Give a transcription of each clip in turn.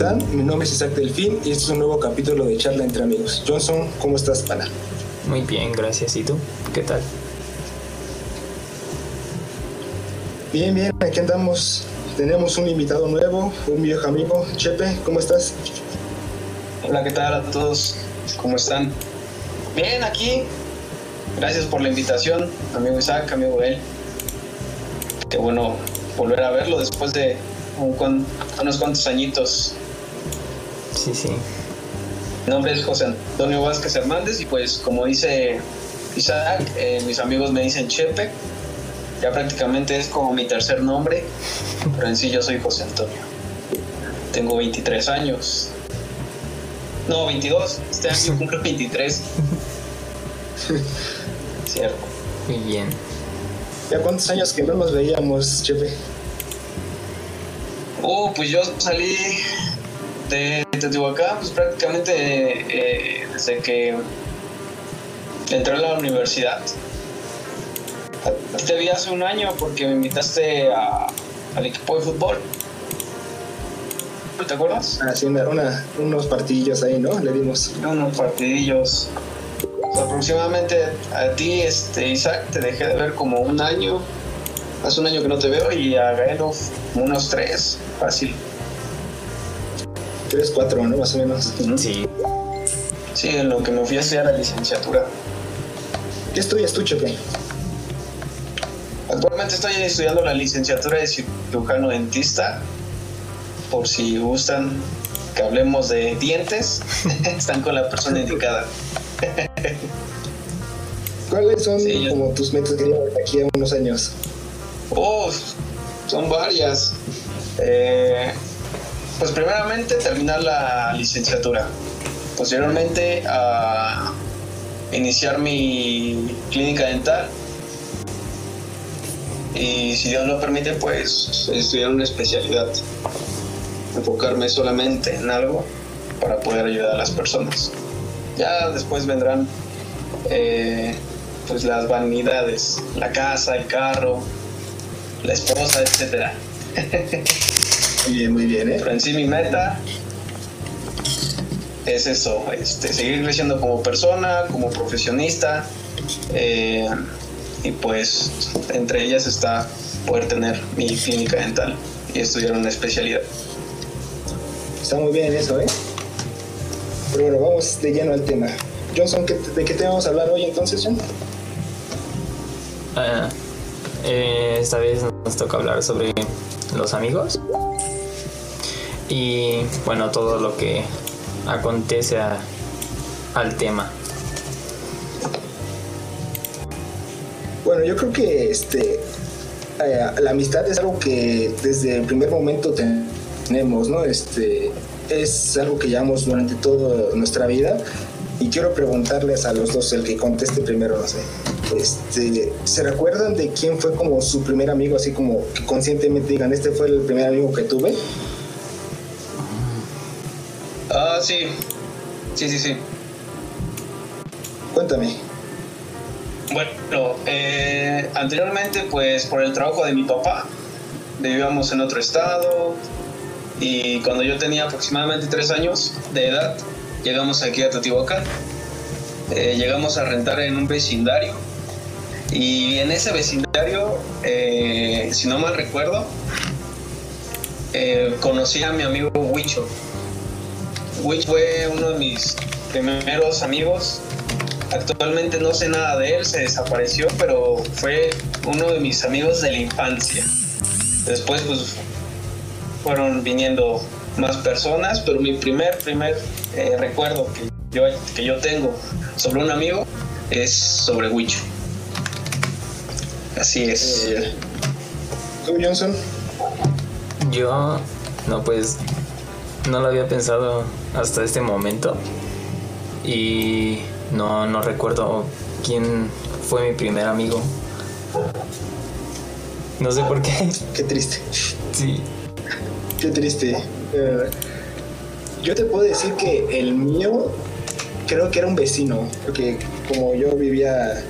están? Mi nombre es Isaac Delfín y este es un nuevo capítulo de Charla entre Amigos. Johnson, ¿cómo estás, pana? Muy bien, gracias. ¿Y tú? ¿Qué tal? Bien, bien, aquí andamos. Tenemos un invitado nuevo, un viejo amigo. Chepe, ¿cómo estás? Hola, ¿qué tal a todos? ¿Cómo están? Bien, aquí. Gracias por la invitación, amigo Isaac, amigo él. Qué bueno volver a verlo después de unos cuantos añitos. Sí, sí. Mi nombre es José Antonio Vázquez Hernández y pues como dice Isaac, eh, mis amigos me dicen Chepe. Ya prácticamente es como mi tercer nombre, pero en sí yo soy José Antonio. Tengo 23 años. No, 22. Este año cumplo 23. Cierto. Muy bien. ¿Ya cuántos años que no nos veíamos, Chepe? Oh, pues yo salí de Teotihuacán, pues prácticamente eh, desde que entré a la universidad. Te vi hace un año porque me invitaste al equipo de fútbol. ¿Te acuerdas? Ah, sí, unos partidillos ahí, ¿no? Le dimos. Unos partidillos. aproximadamente a ti, este, Isaac, te dejé de ver como un año. Hace un año que no te veo y a Gaelo unos tres, fácil. Tres, cuatro, ¿no? Más o menos. Sí. Sí, en lo que me fui a estudiar la licenciatura. ¿Qué estudias tú, Chepe? Actualmente estoy estudiando la licenciatura de cirujano dentista. Por si gustan que hablemos de dientes, están con la persona indicada. ¿Cuáles son como tus metas que llevas aquí a unos años? Oh, son varias. Eh, pues primeramente terminar la licenciatura. Posteriormente a iniciar mi clínica dental. Y si Dios lo permite, pues estudiar una especialidad. Enfocarme solamente en algo para poder ayudar a las personas. Ya después vendrán eh, pues las vanidades, la casa, el carro, la esposa, etcétera. Muy bien, muy bien, ¿eh? Pero en sí mi meta es eso, este, seguir creciendo como persona, como profesionista, eh, y pues entre ellas está poder tener mi clínica dental y estudiar una especialidad. Está muy bien eso, ¿eh? Pero bueno, vamos de lleno al tema. Johnson, ¿de qué te vamos a hablar hoy entonces, John? Ah, eh, esta vez nos toca hablar sobre los amigos y bueno, todo lo que acontece al tema. Bueno, yo creo que este eh, la amistad es algo que desde el primer momento tenemos, ¿no? Este es algo que llevamos durante toda nuestra vida y quiero preguntarles a los dos, el que conteste primero, no sé. Este, ¿Se recuerdan de quién fue como su primer amigo, así como que conscientemente digan, este fue el primer amigo que tuve? Ah, sí. Sí, sí, sí. Cuéntame. Bueno, eh, anteriormente, pues por el trabajo de mi papá, vivíamos en otro estado y cuando yo tenía aproximadamente tres años de edad, llegamos aquí a Teotihuacán. Eh, llegamos a rentar en un vecindario y en ese vecindario, eh, si no mal recuerdo, conocí a mi amigo Huicho. Witch fue uno de mis primeros amigos. Actualmente no sé nada de él, se desapareció, pero fue uno de mis amigos de la infancia. Después pues fueron viniendo más personas, pero mi primer, primer eh, recuerdo que yo, que yo tengo sobre un amigo es sobre Wicho. Así es. ¿Tú, Johnson? Yo, no, pues no lo había pensado hasta este momento y no, no recuerdo quién fue mi primer amigo. No sé por qué. Qué triste. Sí. Qué triste. Eh, yo te puedo decir que el mío creo que era un vecino, porque como yo vivía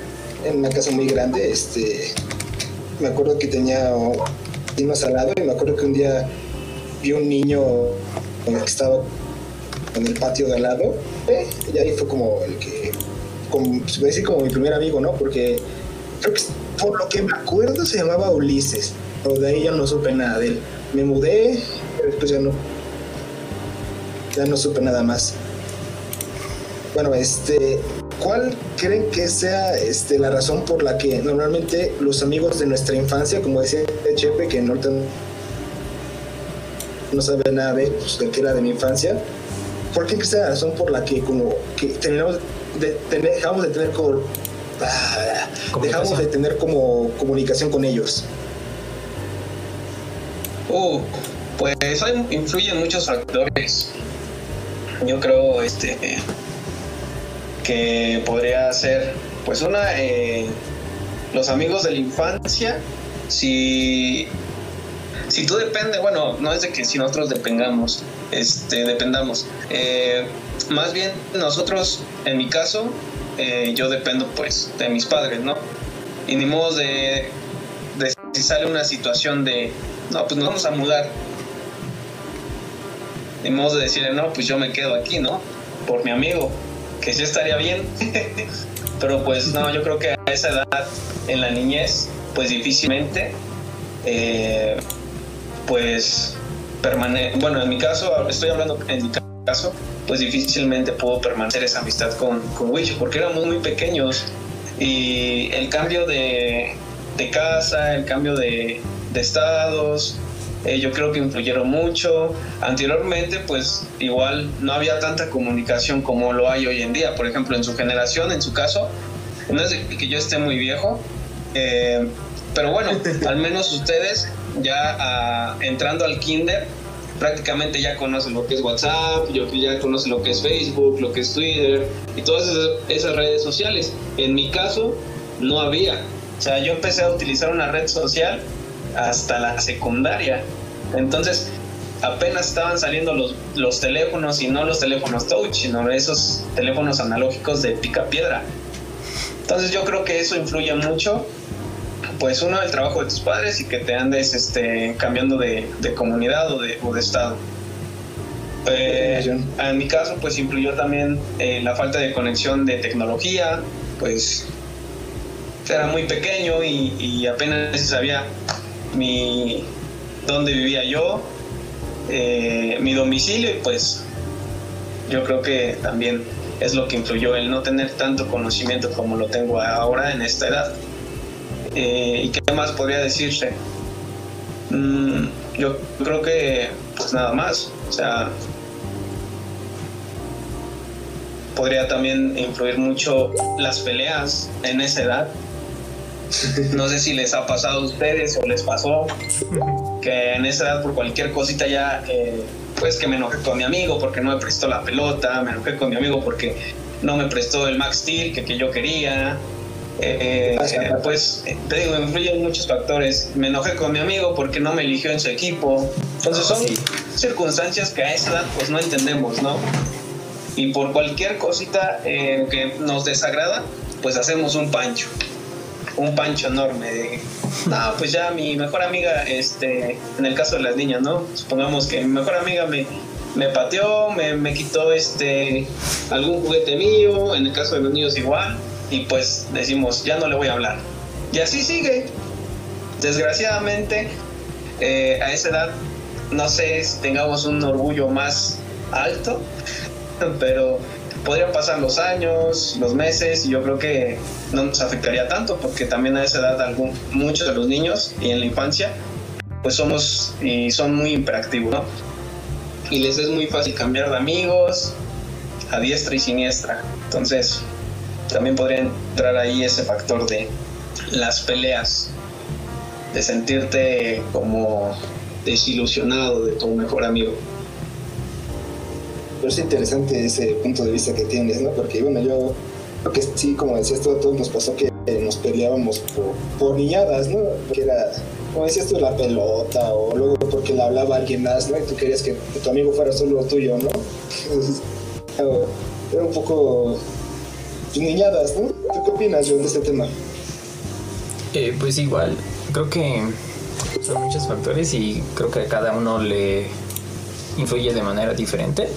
en una casa muy grande, este, me acuerdo que tenía vecinos al lado y me acuerdo que un día vi un niño que estaba en el patio de al lado. ¿eh? Y ahí fue como el que, como, se puede decir como mi primer amigo, ¿no? Porque creo que por lo que me acuerdo se llamaba Ulises. Pero de ahí ya no supe nada de él. Me mudé, pero después ya no, ya no supe nada más. Bueno, este, ¿cuál creen que sea este, la razón por la que normalmente los amigos de nuestra infancia, como decía Chepe, que no, no sabe nada de, pues, de que era de mi infancia, ¿por qué sea la razón por la que como que tenemos de, tener, dejamos de tener como ah, dejamos de tener como comunicación con ellos? Uh, pues eso influyen muchos factores. Yo creo este que podría ser, pues una, eh, los amigos de la infancia, si, si tú dependes, bueno, no es de que si nosotros dependamos, este, dependamos, eh, más bien nosotros, en mi caso, eh, yo dependo pues de mis padres, ¿no? Y ni modo de, de si sale una situación de, no, pues nos vamos a mudar, ni modo de decirle, no, pues yo me quedo aquí, ¿no? Por mi amigo que sí estaría bien, pero pues no, yo creo que a esa edad, en la niñez, pues difícilmente, eh, pues permanece, bueno, en mi caso, estoy hablando en mi caso, pues difícilmente puedo permanecer esa amistad con, con Wicho, porque éramos muy pequeños y el cambio de, de casa, el cambio de, de estados, eh, yo creo que influyeron mucho. Anteriormente, pues igual no había tanta comunicación como lo hay hoy en día. Por ejemplo, en su generación, en su caso, no es que yo esté muy viejo, eh, pero bueno, al menos ustedes ya entrando al kinder, prácticamente ya conocen lo que es WhatsApp, ya conocen lo que es Facebook, lo que es Twitter y todas esas redes sociales. En mi caso, no había. O sea, yo empecé a utilizar una red social hasta la secundaria. Entonces, apenas estaban saliendo los, los teléfonos y no los teléfonos touch, sino esos teléfonos analógicos de pica piedra. Entonces yo creo que eso influye mucho, pues uno, el trabajo de tus padres y que te andes este, cambiando de, comunidad o de, de estado. Eh, en mi caso, pues influyó también eh, la falta de conexión de tecnología, pues era muy pequeño y, y apenas sabía mi dónde vivía yo, eh, mi domicilio y pues yo creo que también es lo que influyó el no tener tanto conocimiento como lo tengo ahora en esta edad. Eh, ¿Y qué más podría decirse? Mm, yo creo que pues nada más, o sea, podría también influir mucho las peleas en esa edad no sé si les ha pasado a ustedes o les pasó que en esa edad por cualquier cosita ya, eh, pues que me enojé con mi amigo porque no me prestó la pelota, me enojé con mi amigo porque no me prestó el Max Steel que, que yo quería. Eh, eh, pues te digo, influyen muchos factores. Me enojé con mi amigo porque no me eligió en su equipo. Entonces son circunstancias que a esa edad pues no entendemos, ¿no? Y por cualquier cosita que nos desagrada, pues hacemos un pancho un pancho enorme de, no, pues ya mi mejor amiga, este, en el caso de las niñas, ¿no? Supongamos que mi mejor amiga me, me pateó, me, me quitó este, algún juguete mío, en el caso de los niños igual, y pues decimos, ya no le voy a hablar. Y así sigue. Desgraciadamente, eh, a esa edad, no sé si tengamos un orgullo más alto, pero podrían pasar los años, los meses, y yo creo que no nos afectaría tanto, porque también a esa edad algún, muchos de los niños y en la infancia, pues somos y son muy hiperactivos, ¿no? Y les es muy fácil cambiar de amigos a diestra y siniestra. Entonces, también podría entrar ahí ese factor de las peleas, de sentirte como desilusionado de tu mejor amigo. Pero es interesante ese punto de vista que tienes, ¿no? Porque, bueno, yo creo que sí, como decías tú, a nos pasó que nos peleábamos por, niñadas, ¿no? Que era, como decías tú, la pelota, o luego porque le hablaba alguien más, ¿no? Y tú querías que, tu amigo fuera solo tuyo, ¿no? era un poco niñadas, ¿no? ¿Tú qué opinas de este tema? Eh, pues igual, creo que son muchos factores y creo que a cada uno le influye de manera diferente.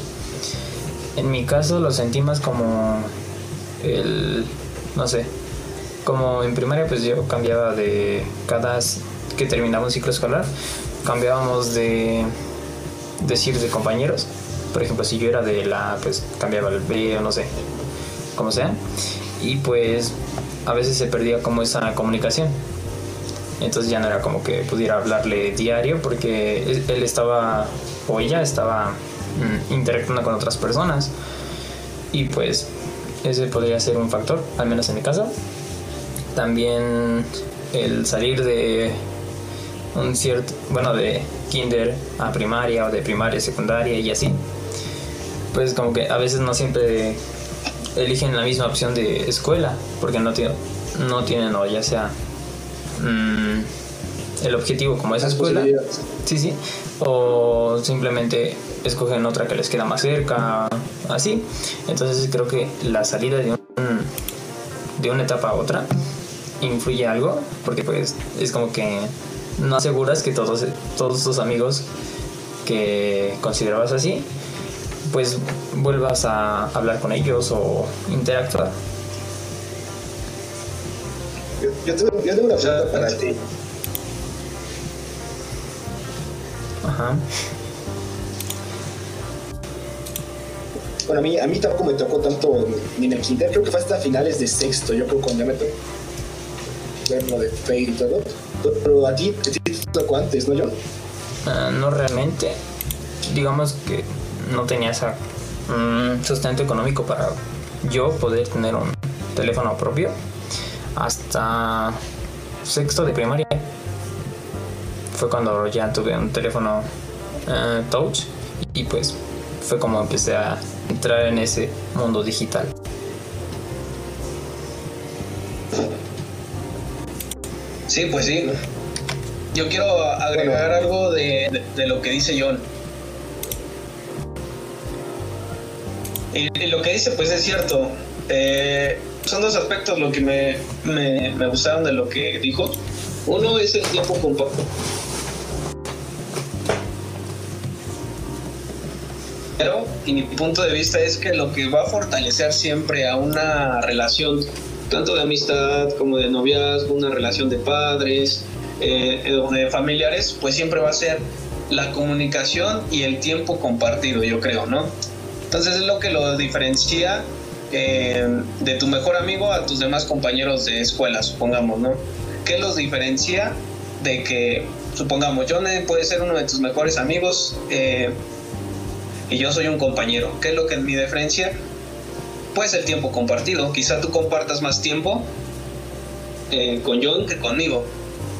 En mi caso lo sentí más como el, no sé, como en primaria pues yo cambiaba de cada que terminaba un ciclo escolar, cambiábamos de decir de compañeros. Por ejemplo, si yo era de la, pues cambiaba el B o no sé, como sea. Y pues a veces se perdía como esa comunicación. Entonces ya no era como que pudiera hablarle diario porque él estaba o ella estaba mm, interactuando con otras personas. Y pues ese podría ser un factor, al menos en mi caso. También el salir de un cierto, bueno, de kinder a primaria o de primaria a secundaria y así. Pues como que a veces no siempre eligen la misma opción de escuela porque no, tienen no tienen o ya sea mm, el objetivo como esa escuela. Sí, sí. O simplemente escogen otra que les queda más cerca, así. Entonces creo que la salida de, un, de una etapa a otra influye algo, porque pues es como que no aseguras que todos, todos tus amigos que considerabas así, pues vuelvas a hablar con ellos o interactuar. Yo, tengo, yo tengo una pregunta para ti. Ajá. Bueno, a mí, a mí tampoco me tocó tanto ni en el kinder, creo que fue hasta finales de sexto, yo creo que cuando ya me tocó ver lo de Fate y todo. Pero a ti, te tocó antes, ¿no, John? Uh, no realmente. Digamos que no tenía ese um, sustento económico para yo poder tener un teléfono propio hasta sexto de primaria. Fue cuando ya tuve un teléfono uh, touch y pues fue como empecé a entrar en ese mundo digital. Sí, pues sí. Yo quiero agregar algo de, lo que dice John. Y, lo que dice, pues es cierto. Eh, son dos aspectos lo que me, me, gustaron de lo que dijo. Uno es el tiempo compacto. Pero, y mi punto de vista es que lo que va a fortalecer siempre a una relación tanto de amistad como de noviazgo, una relación de padres eh, o de familiares, pues siempre va a ser la comunicación y el tiempo compartido, yo creo, ¿no? Entonces es lo que lo diferencia eh, de tu mejor amigo a tus demás compañeros de escuela, supongamos, ¿no? ¿Qué los diferencia de que, supongamos, John puede ser uno de tus mejores amigos eh, y yo soy un compañero? ¿Qué es lo que mi diferencia? pues el tiempo compartido. Quizá tú compartas más tiempo eh, con John que conmigo.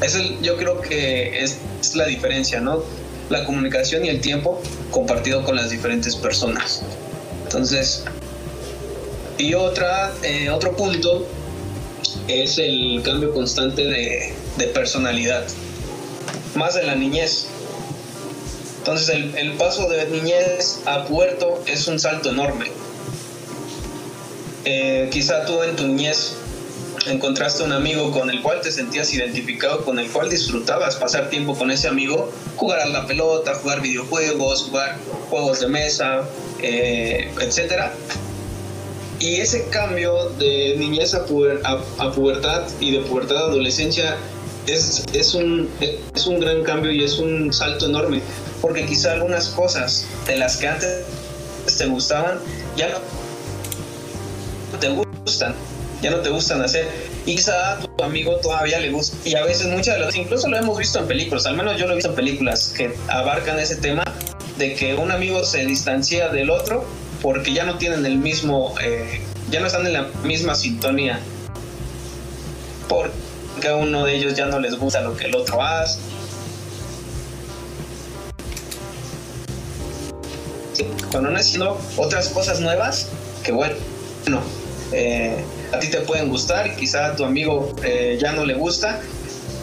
Es yo creo que es, la diferencia, ¿no? La comunicación y el tiempo compartido con las diferentes personas. Entonces, y otra, eh, otro punto es el cambio constante de, personalidad, más de la niñez. Entonces, el, el paso de niñez a puerto es un salto enorme eh, quizá tú en tu niñez encontraste un amigo con el cual te sentías identificado, con el cual disfrutabas pasar tiempo con ese amigo, jugar a la pelota, jugar videojuegos, jugar juegos de mesa, eh, etc. Y ese cambio de niñez a, pubertad y de pubertad a adolescencia es, es, un, es un gran cambio y es un salto enorme, porque quizá algunas cosas de las que antes te gustaban ya no te gustan, ya no te gustan hacer. Y quizá a tu amigo todavía le gusta. Y a veces muchas de las, incluso lo hemos visto en películas, al menos yo lo he visto en películas que abarcan ese tema de que un amigo se distancia del otro porque ya no tienen el mismo, eh, ya no están en la misma sintonía. Porque a uno de ellos ya no les gusta lo que el otro hace. Cuando no haciendo otras cosas nuevas, que bueno, eh, a ti te pueden gustar quizá a tu amigo eh, ya no le gusta.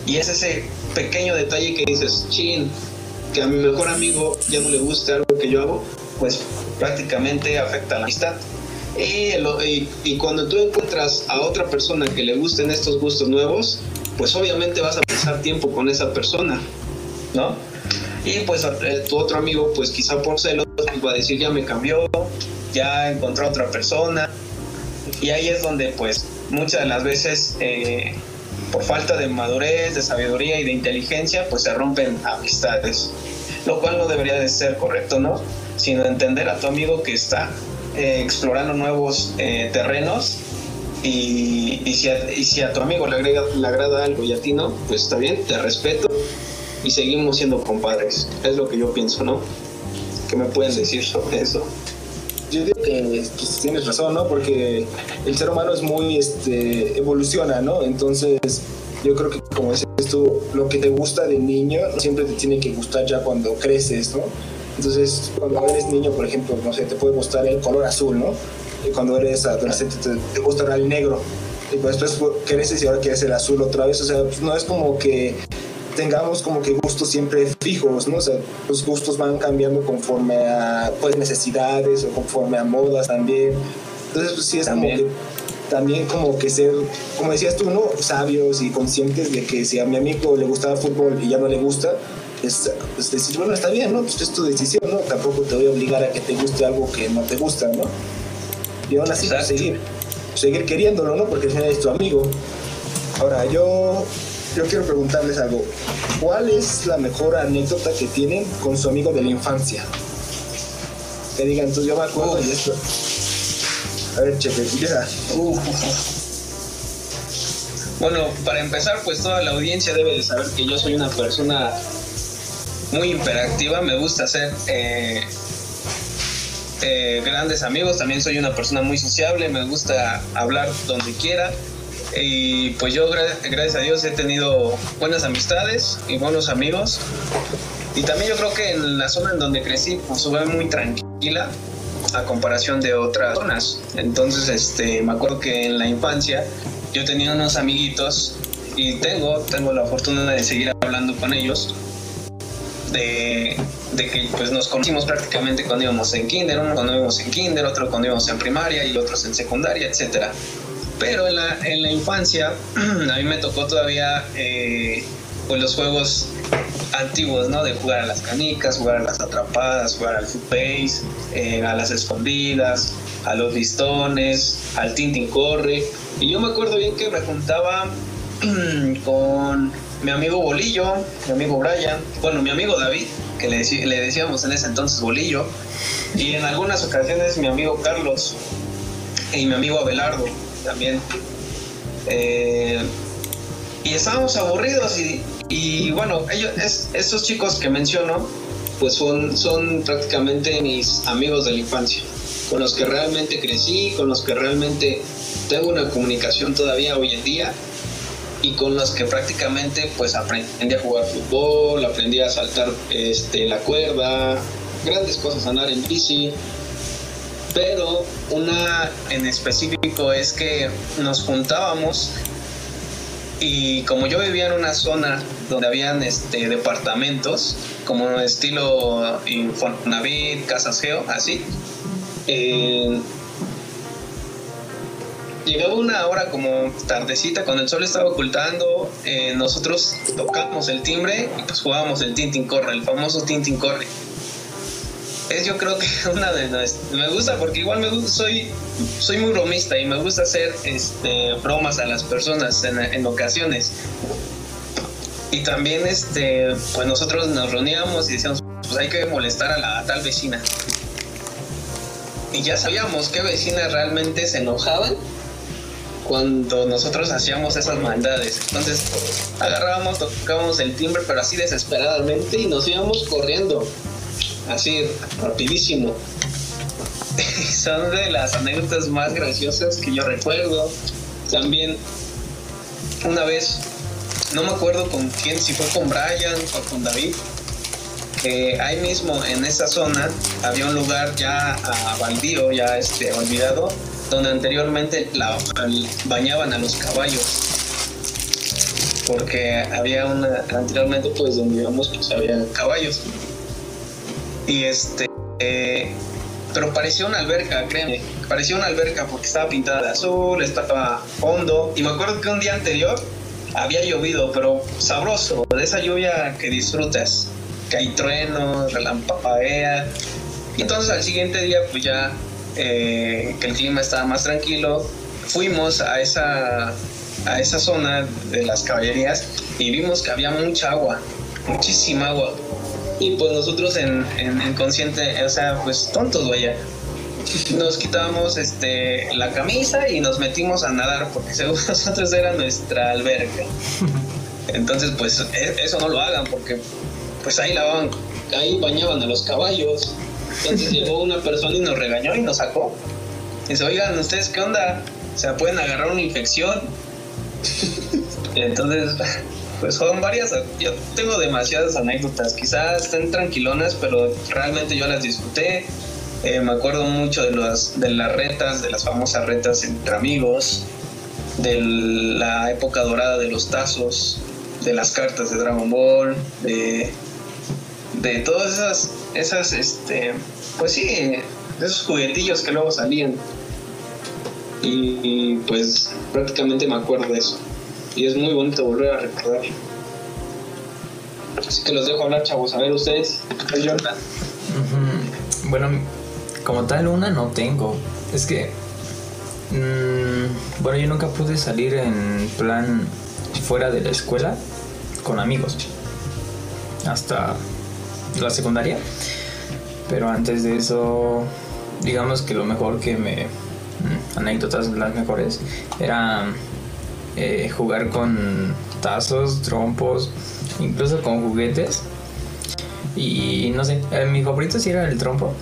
Y es ese pequeño detalle que dices, chin, que a mi mejor amigo ya no le guste algo que yo hago, pues prácticamente afecta a la amistad. Y, cuando tú encuentras a otra persona que le gusten estos gustos nuevos, pues obviamente vas a pasar tiempo con esa persona, ¿no? Y pues eh, tu otro amigo, pues quizá por celos, va a decir ya me cambió, ya encontró a otra persona. Y ahí es donde pues muchas de las veces eh, por falta de madurez, de sabiduría y de inteligencia, pues se rompen amistades. Lo cual no debería de ser correcto, ¿no? Sino entender a tu amigo que está eh, explorando nuevos terrenos y, si a, si a, tu amigo le, agrega, le agrada algo y a ti no, pues está bien, te respeto y seguimos siendo compadres. Es lo que yo pienso, ¿no? ¿Qué me pueden decir sobre eso? Yo digo que pues, tienes razón, ¿no? Porque el ser humano es muy, este, evoluciona, ¿no? Entonces, yo creo que como dices tú, lo que te gusta de niño siempre te tiene que gustar ya cuando creces, ¿no? Entonces, cuando eres niño, por ejemplo, no sé, te puede gustar el color azul, ¿no? Y cuando eres adolescente te, te gusta el negro. Y pues después creces y ahora quieres el azul otra vez. O sea, pues no es como que tengamos como que gustos siempre fijos, ¿no? O sea, los gustos van cambiando conforme a pues necesidades o conforme a modas también. Entonces, pues sí es también. como que también como que ser, como decías tú, ¿no? Sabios y conscientes de que si a mi amigo le gustaba fútbol y ya no le gusta, es pues decir, bueno, está bien, ¿no? Pues es tu decisión, ¿no? Tampoco te voy a obligar a que te guste algo que no te gusta, ¿no? Y aún así, pues, seguir, seguir queriéndolo, ¿no? Porque al final es tu amigo. Ahora, yo yo quiero preguntarles algo. ¿Cuál es la mejor anécdota que tienen con su amigo de la infancia? Que digan, entonces yo me acuerdo de esto. A ver, Chepe, empieza. Bueno, para empezar, pues toda la audiencia debe de saber que yo soy una persona muy hiperactiva. Me gusta hacer eh, eh, grandes amigos. También soy una persona muy sociable. Me gusta hablar donde quiera. Y pues yo, gracias a Dios, he tenido buenas amistades y buenos amigos. Y también yo creo que en la zona en donde crecí, pues fue muy tranquila a comparación de otras zonas. Entonces, este, me acuerdo que en la infancia yo tenía unos amiguitos y tengo, tengo la fortuna de seguir hablando con ellos. De, de, que pues nos conocimos prácticamente cuando íbamos en kinder, uno cuando íbamos en kinder, otro cuando íbamos en primaria y otros en secundaria, etcétera. Pero en la, en la infancia a mí me tocó todavía eh, pues los juegos antiguos, ¿no? De jugar a las canicas, jugar a las atrapadas, jugar al footbase, eh, a las escondidas, a los listones, al Tintin Corre. Y yo me acuerdo bien que me juntaba con mi amigo Bolillo, mi amigo Brian, bueno, mi amigo David, que le, le decíamos en ese entonces Bolillo, y en algunas ocasiones mi amigo Carlos y mi amigo Abelardo también. Eh, y estábamos aburridos y, bueno, ellos, es, esos chicos que menciono, pues son, son prácticamente mis amigos de la infancia, con los que realmente crecí, con los que realmente tengo una comunicación todavía hoy en día y con los que prácticamente pues aprendí a jugar fútbol, aprendí a saltar este, la cuerda, grandes cosas, andar en bici, pero una en específico es que nos juntábamos y como yo vivía en una zona donde habían este, departamentos, como estilo Infonavit, Casas Geo, así, llegaba una hora como tardecita, cuando el sol estaba ocultando, eh, nosotros tocamos el timbre y pues jugábamos el Tintin Corre, el famoso Tintin Corre es yo creo que una de las me gusta porque igual me gusta, soy soy muy bromista y me gusta hacer este bromas a las personas en, ocasiones. Y también este pues nosotros nos reuníamos y decíamos pues hay que molestar a la tal vecina. Y ya sabíamos qué vecinas realmente se enojaban cuando nosotros hacíamos esas maldades. Entonces agarrábamos, tocábamos el timbre, pero así desesperadamente y nos íbamos corriendo así rapidísimo. Son de las anécdotas más graciosas que yo recuerdo. También una vez, no me acuerdo con quién, si fue con Brian o con David, que ahí mismo en esa zona había un lugar ya a baldío, ya este, olvidado, donde anteriormente la, bañaban a los caballos. Porque había una, anteriormente pues donde íbamos pues había caballos. Y este. pero parecía una alberca, créeme. Parecía una alberca porque estaba pintada de azul, estaba hondo. Y me acuerdo que un día anterior había llovido, pero sabroso, de esa lluvia que disfrutas. que hay truenos, relampaguea. Y entonces al siguiente día, pues ya eh, que el clima estaba más tranquilo, fuimos a esa, a esa zona de las caballerías y vimos que había mucha agua, muchísima agua. Y pues nosotros en, en, consciente, o sea, pues tontos, vaya, nos quitábamos este, la camisa y nos metimos a nadar porque según nosotros era nuestra alberca. Entonces, pues e, eso no lo hagan porque pues ahí lavaban, ahí bañaban a los caballos. Entonces llegó una persona y nos regañó y nos sacó. dice, oigan, ¿ustedes qué onda? O sea, pueden agarrar una infección. Entonces, pues son varias, yo tengo demasiadas anécdotas, quizás estén tranquilonas, pero realmente yo las disfruté. Eh, me acuerdo mucho de, las de las retas, de las famosas retas entre amigos, de la época dorada de los tazos, de las cartas de Dragon Ball, de, de todas esas, esas, este, pues sí, esos juguetillos que luego salían. Y, pues prácticamente me acuerdo de eso. Y es muy bonito volver a recordar. Así que los dejo hablar, chavos. A ver, ustedes. Bueno, como tal una no tengo. Es que... Mm, bueno, yo nunca pude salir en plan fuera de la escuela con amigos. Hasta la secundaria. Pero antes de eso, digamos que lo mejor que me... Mm, anécdotas las mejores era eh, jugar con tazos, trompos, incluso con juguetes. Y no sé, eh, mi favorito sí era el trompo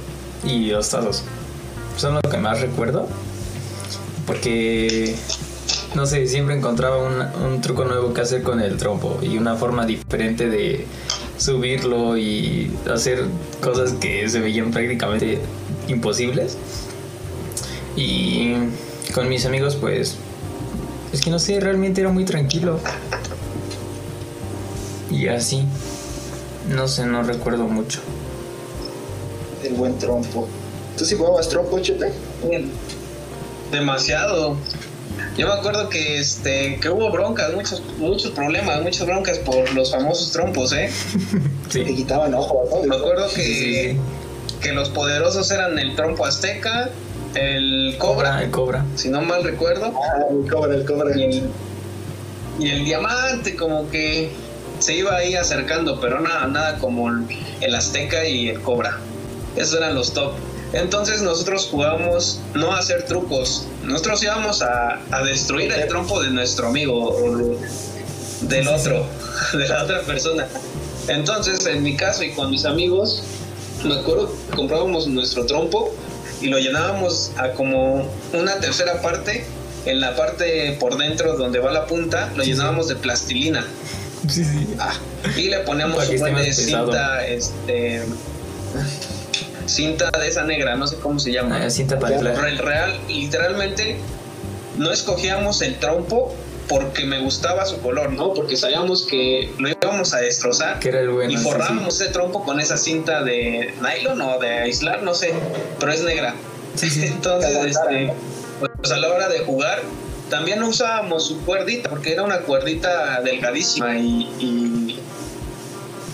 y los tazos. Son lo que más recuerdo. Porque, no sé, siempre encontraba un, truco nuevo que hacer con el trompo y una forma diferente de subirlo y hacer cosas que se veían prácticamente imposibles. Y con mis amigos, pues, es que no sé, realmente era muy tranquilo. Y así, no sé, no recuerdo mucho el buen trompo. ¿Tú sí jugabas trompo, Chepe? Demasiado. Yo me acuerdo que este que hubo broncas, muchos muchos problemas, muchas broncas por los famosos trompos, ¿eh? Sí. Te quitaban ojos, ¿no? Me acuerdo que, que los poderosos eran el trompo azteca, el cobra, el cobra, si no mal recuerdo. Ah, el cobra, el cobra. Y el, y el diamante, como que se iba ahí acercando, pero nada, nada como el azteca y el cobra. Esos eran los top. Entonces nosotros jugábamos no a hacer trucos, nosotros íbamos a, destruir el trompo de nuestro amigo o del otro, de la otra persona. Entonces, en mi caso y con mis amigos, me acuerdo que comprábamos nuestro trompo y lo llenábamos a como una tercera parte, en la parte por dentro donde va la punta, lo llenábamos de plastilina. Sí, sí. Ah, y le poníamos un buen de cinta, este cinta de esa negra, no sé cómo se llama. Ah, cinta para el real, literalmente no escogíamos el trompo porque me gustaba su color, ¿no? Porque sabíamos que lo íbamos a destrozar que era el bueno, y forrábamos ese trompo con esa cinta de nylon o de aislar, no sé, pero es negra. Entonces, este, pues a la hora de jugar, también usábamos su cuerdita, porque era una cuerdita delgadísima y, y,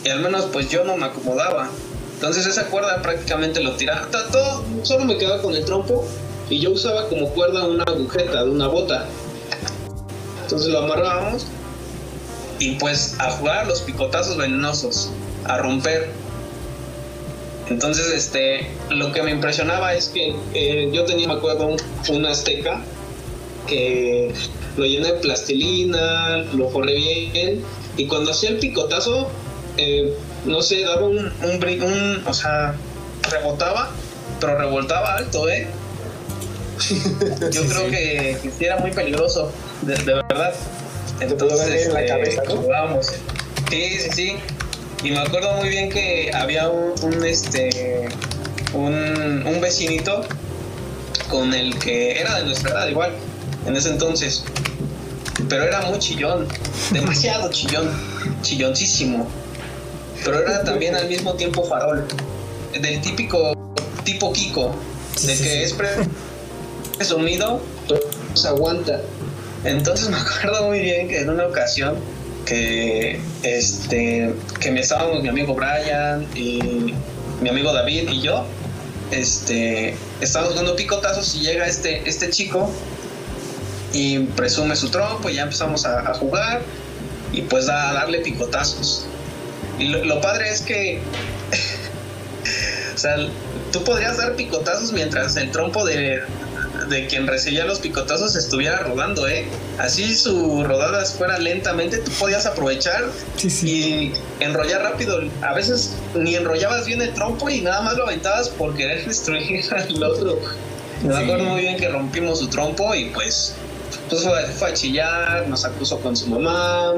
y al menos pues yo no me acomodaba. Entonces esa cuerda prácticamente lo tiraba. Todo, solo me quedaba con el trompo y yo usaba como cuerda una agujeta de una bota. Entonces lo amarrábamos y pues a jugar los picotazos venenosos, a romper. Entonces, este, lo que me impresionaba es que eh, yo tenía, me acuerdo, un, azteca que lo llené de plastilina, lo forré bien y cuando hacía el picotazo eh, no sé, daba un, un, un, o sea, rebotaba, pero rebotaba alto, ¿eh? Yo creo Que, que, era muy peligroso, de, verdad. Entonces, la este, cabeza, jugábamos. Sí, sí, sí. Y me acuerdo muy bien que había un, un este, un, un vecinito con el que era de nuestra edad igual, en ese entonces. Pero era muy chillón, demasiado chillón, chilloncísimo pero era también al mismo tiempo farol, del típico tipo Kiko, de que es presumido, se aguanta. Entonces me acuerdo muy bien que en una ocasión que este que me estábamos mi amigo Brian y mi amigo David y yo este estábamos dando picotazos y llega este este chico y presume su trompo y ya empezamos a, jugar y pues a darle picotazos. Y lo, padre es que o sea tú podrías dar picotazos mientras el trompo de, de quien recibía los picotazos estuviera rodando, ¿eh? Así su rodada fuera lentamente, tú podías aprovechar y enrollar rápido. A veces ni enrollabas bien el trompo y nada más lo aventabas por querer destruir al otro. Me acuerdo muy bien que rompimos su trompo y pues, pues fue, a chillar, nos acusó con su mamá,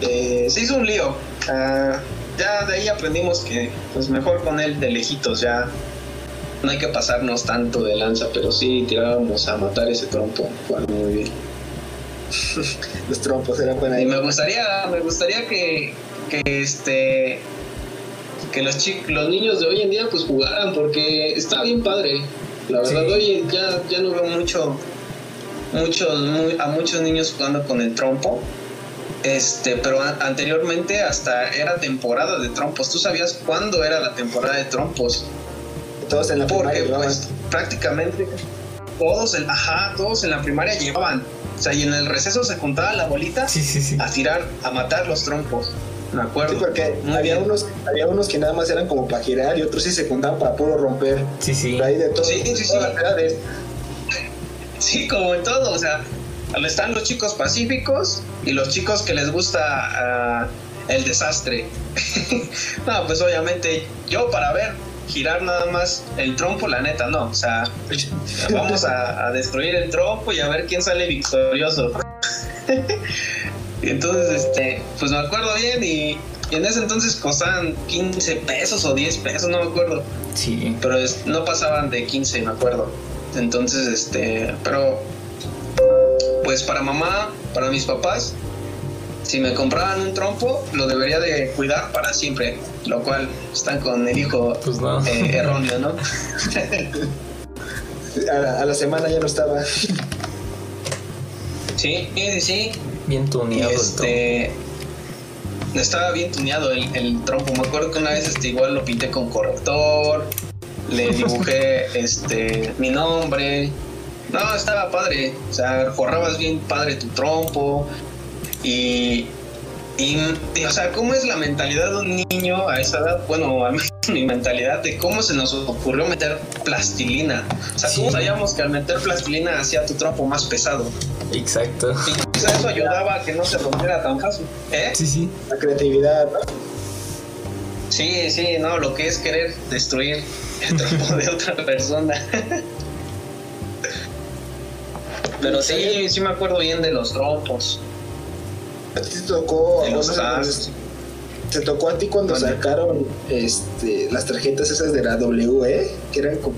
eh, se hizo un lío. Ah, ya de ahí aprendimos que pues mejor con él de lejitos ya no hay que pasarnos tanto de lanza, pero sí tirábamos a matar ese trompo. muy bien. Los trompos eran buena Y me gustaría, me gustaría que, que este que los chicos, los niños de hoy en día pues jugaran porque está bien padre. La verdad hoy ya, ya no veo mucho muchos a muchos niños jugando con el trompo. Este, pero anteriormente hasta era temporada de trompos. ¿Tú sabías cuándo era la temporada de trompos? Todos en la primaria pues, prácticamente todos en, ajá, todos en la primaria llevaban. O sea, y en el receso se juntaba la bolita a tirar, a matar los trompos. Me acuerdo. Sí, porque había unos, había unos que nada más eran como para girar y otros sí se juntaban para puro romper. Sí, sí. ahí de todo, sí, sí, sí. Sí, como en todo, o sea, están los chicos pacíficos y los chicos que les gusta ah, el desastre. no, pues obviamente yo para ver girar nada más el trompo, la neta, no. O sea, vamos a, destruir el trompo y a ver quién sale victorioso. entonces, este, pues me acuerdo bien y, en ese entonces costaban 15 pesos o 10 pesos, no me acuerdo. Sí. Pero no pasaban de 15, me acuerdo. Entonces, este, pero pues para mamá, para mis papás, si me compraban un trompo, lo debería de cuidar para siempre, lo cual están con el hijo pues eh, erróneo, ¿no? a, la, semana ya no estaba. Sí, sí, sí. Bien tuneado. Este, estaba bien tuneado el, trompo. Me acuerdo que una vez este, igual lo pinté con corrector, le dibujé este, mi nombre. No, estaba padre. O sea, forrabas bien padre tu trompo, y, y, o sea, ¿cómo es la mentalidad de un niño a esa edad? Bueno, a mí, mi mentalidad de cómo se nos ocurrió meter plastilina. O sea, ¿cómo sabíamos que al meter plastilina hacía tu trompo más pesado? Exacto. Y eso ayudaba a que no se rompiera tan fácil. ¿Eh? Sí, sí. La creatividad, ¿no? Sí, sí, no, lo que es querer destruir el trompo de otra persona. Pero sí, sí me acuerdo bien de los trompos. ¿A ti te tocó, te tocó a ti cuando sacaron este, las tarjetas esas de la WE, que eran como...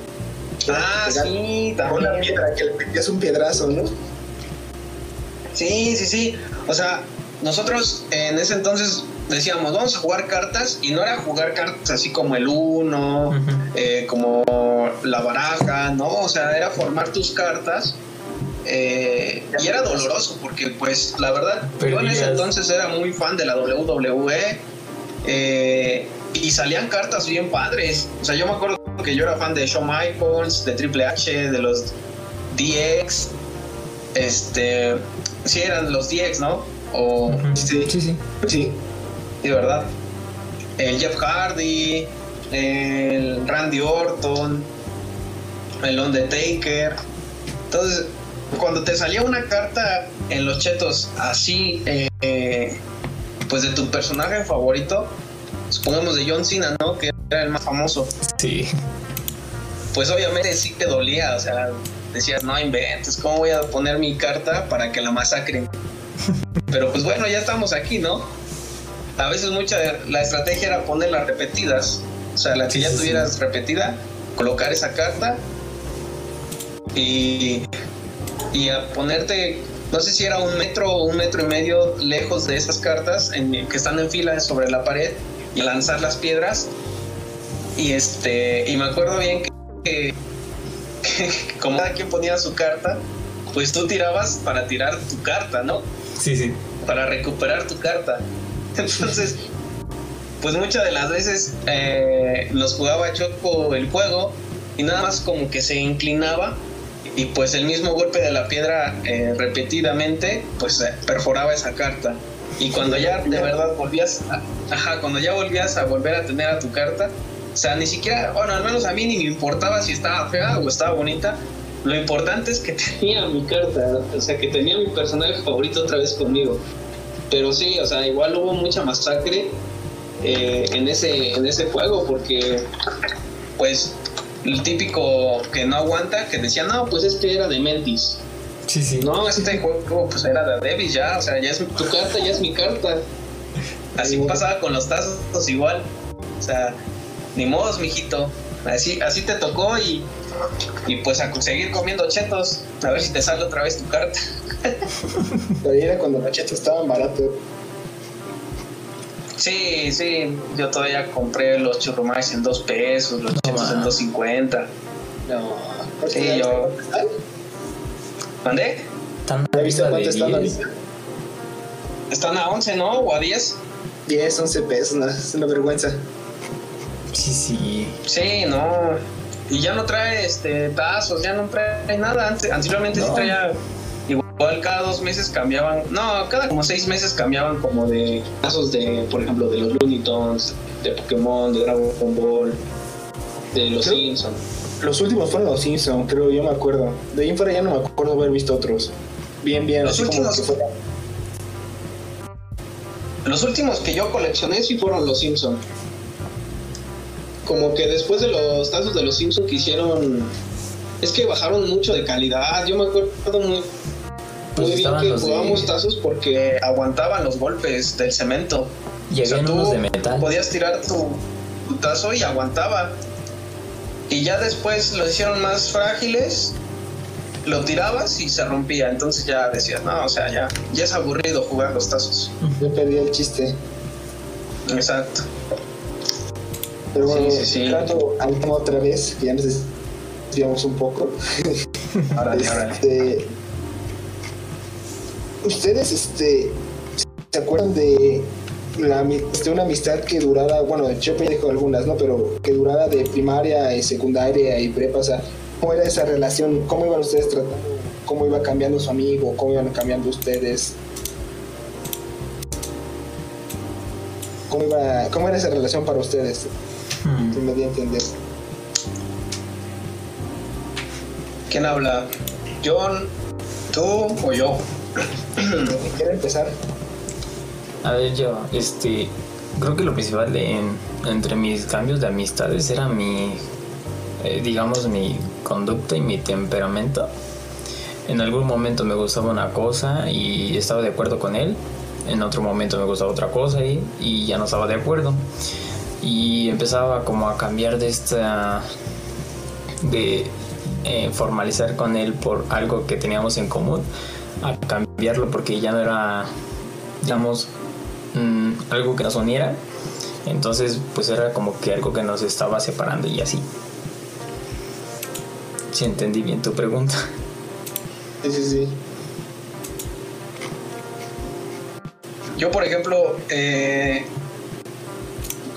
ah, sí, también. Una piedra, que le metías un piedrazo, ¿no? Sí, sí, sí. O sea, nosotros en ese entonces decíamos, vamos a jugar cartas, y no era jugar cartas así como el uno, eh, como la baraja, ¿no? O sea, era formar tus cartas eh, y era doloroso porque pues la verdad yo en ese entonces era muy fan de la WWE eh, y salían cartas bien padres. O sea, yo me acuerdo que yo era fan de Shawn Michaels, de Triple H, de los DX. Este, sí eran los DX, ¿no? O, sí, sí, sí. Sí, de verdad. El Jeff Hardy, el Randy Orton, el Undertaker. Entonces, cuando te salía una carta en los chetos así, eh, pues de tu personaje favorito, supongamos de John Cena, ¿no? Que era el más famoso. Sí. Pues obviamente sí te dolía, o sea, decías, no inventes, ¿cómo voy a poner mi carta para que la masacren? Pero pues bueno, ya estamos aquí, ¿no? A veces mucha la estrategia era ponerlas repetidas. O sea, la que ya tuvieras repetida, colocar esa carta y y a ponerte, no sé si era un metro o un metro y medio lejos de esas cartas en, que están en fila sobre la pared y lanzar las piedras. Y este, y me acuerdo bien que, como cada quien ponía su carta, pues tú tirabas para tirar tu carta, ¿no? Sí, sí. para recuperar tu carta. Entonces, pues muchas de las veces eh, los jugaba Choco el juego y nada más como que se inclinaba y pues el mismo golpe de la piedra eh, repetidamente pues eh, perforaba esa carta. Y cuando ya de verdad volvías, ajá, cuando ya volvías a volver a tener a tu carta, o sea, ni siquiera, bueno, al menos a mí ni me importaba si estaba fea o estaba bonita. Lo importante es que tenía mi carta, o sea, que tenía mi personaje favorito otra vez conmigo. Pero sí, o sea, igual hubo mucha masacre eh, en, ese, en ese juego porque, pues, el típico que no aguanta, que decía, no, pues este era de Mentis. Sí, sí. No, este juego pues era de Davis ya, o sea, ya es tu carta, ya es mi carta. Así pasaba con los tazos igual. O sea, ni modos, mijito. Así, así te tocó y, y pues a seguir comiendo chetos. A ver si te sale otra vez tu carta. Pero era cuando los chetos estaban baratos. Sí, sí, yo todavía compré los churrumais en dos pesos, los chetos en 2.50. No, Sí, yo. ¿Mandé? Tan ¿Ya viste cuánto están 10. ahorita? Están a 11, ¿no? O a 10. 10, 11 pesos, no, es una vergüenza. Sí, sí. Sí, no. Y ya no trae este tazos, ya no trae nada. Antes, anteriormente sí No. traía. Igual cada dos meses cambiaban. No, cada como seis meses cambiaban como de tazos de, por ejemplo, de los Looney Tunes, de Pokémon, de Dragon Ball, de los Simpsons. Los últimos fueron los Simpsons, creo, yo me acuerdo. De ahí en fuera ya no me acuerdo haber visto otros. Bien, bien, Los así como últimos- que fuera. Los últimos que yo coleccioné sí fueron los Simpson. Como que después de los tazos de los Simpson que hicieron. Es que bajaron mucho de calidad. Yo me acuerdo muy, Pues muy bien que los de- jugábamos tazos porque aguantaban los golpes del cemento. Y O sea, tú de metal. Podías tirar tu, tu tazo y aguantaba. Y ya después lo hicieron más frágiles. Lo tirabas y se rompía. Entonces ya decías, no, o sea, ya, ya es aburrido jugar los tazos. Yo perdí el chiste. Exacto. Pero bueno, Sí, sí, sí. al tema otra vez, que ya nos desviamos un poco. Órale. Este, Ustedes, este, ¿se acuerdan de la, de una amistad que durara, bueno, yo me dijo algunas, ¿no? Pero que durara de primaria y secundaria y prepa, o sea, ¿cómo era esa relación? ¿Cómo iban ustedes tratando? ¿Cómo iba cambiando su amigo? ¿Cómo iban cambiando ustedes? ¿Cómo, iba, cómo era esa relación para ustedes? Hmm. Si me di a entender. ¿Quién habla? ¿John? ¿Tú o yo? ¿Quiere empezar? A ver, yo, este, creo que lo principal en- entre mis cambios de amistades era mi, eh, digamos, mi conducta y mi temperamento. En algún momento me gustaba una cosa y estaba de acuerdo con él. En otro momento me gustaba otra cosa y, y ya no estaba de acuerdo. Y empezaba como a cambiar de esta... de eh, formalizar con él por algo que teníamos en común a cambiarlo porque ya no era digamos, mm, algo que nos uniera. Entonces, pues era como que algo que nos estaba separando y así. Si entendí bien tu pregunta. Sí, sí, sí. Yo, por ejemplo, eh,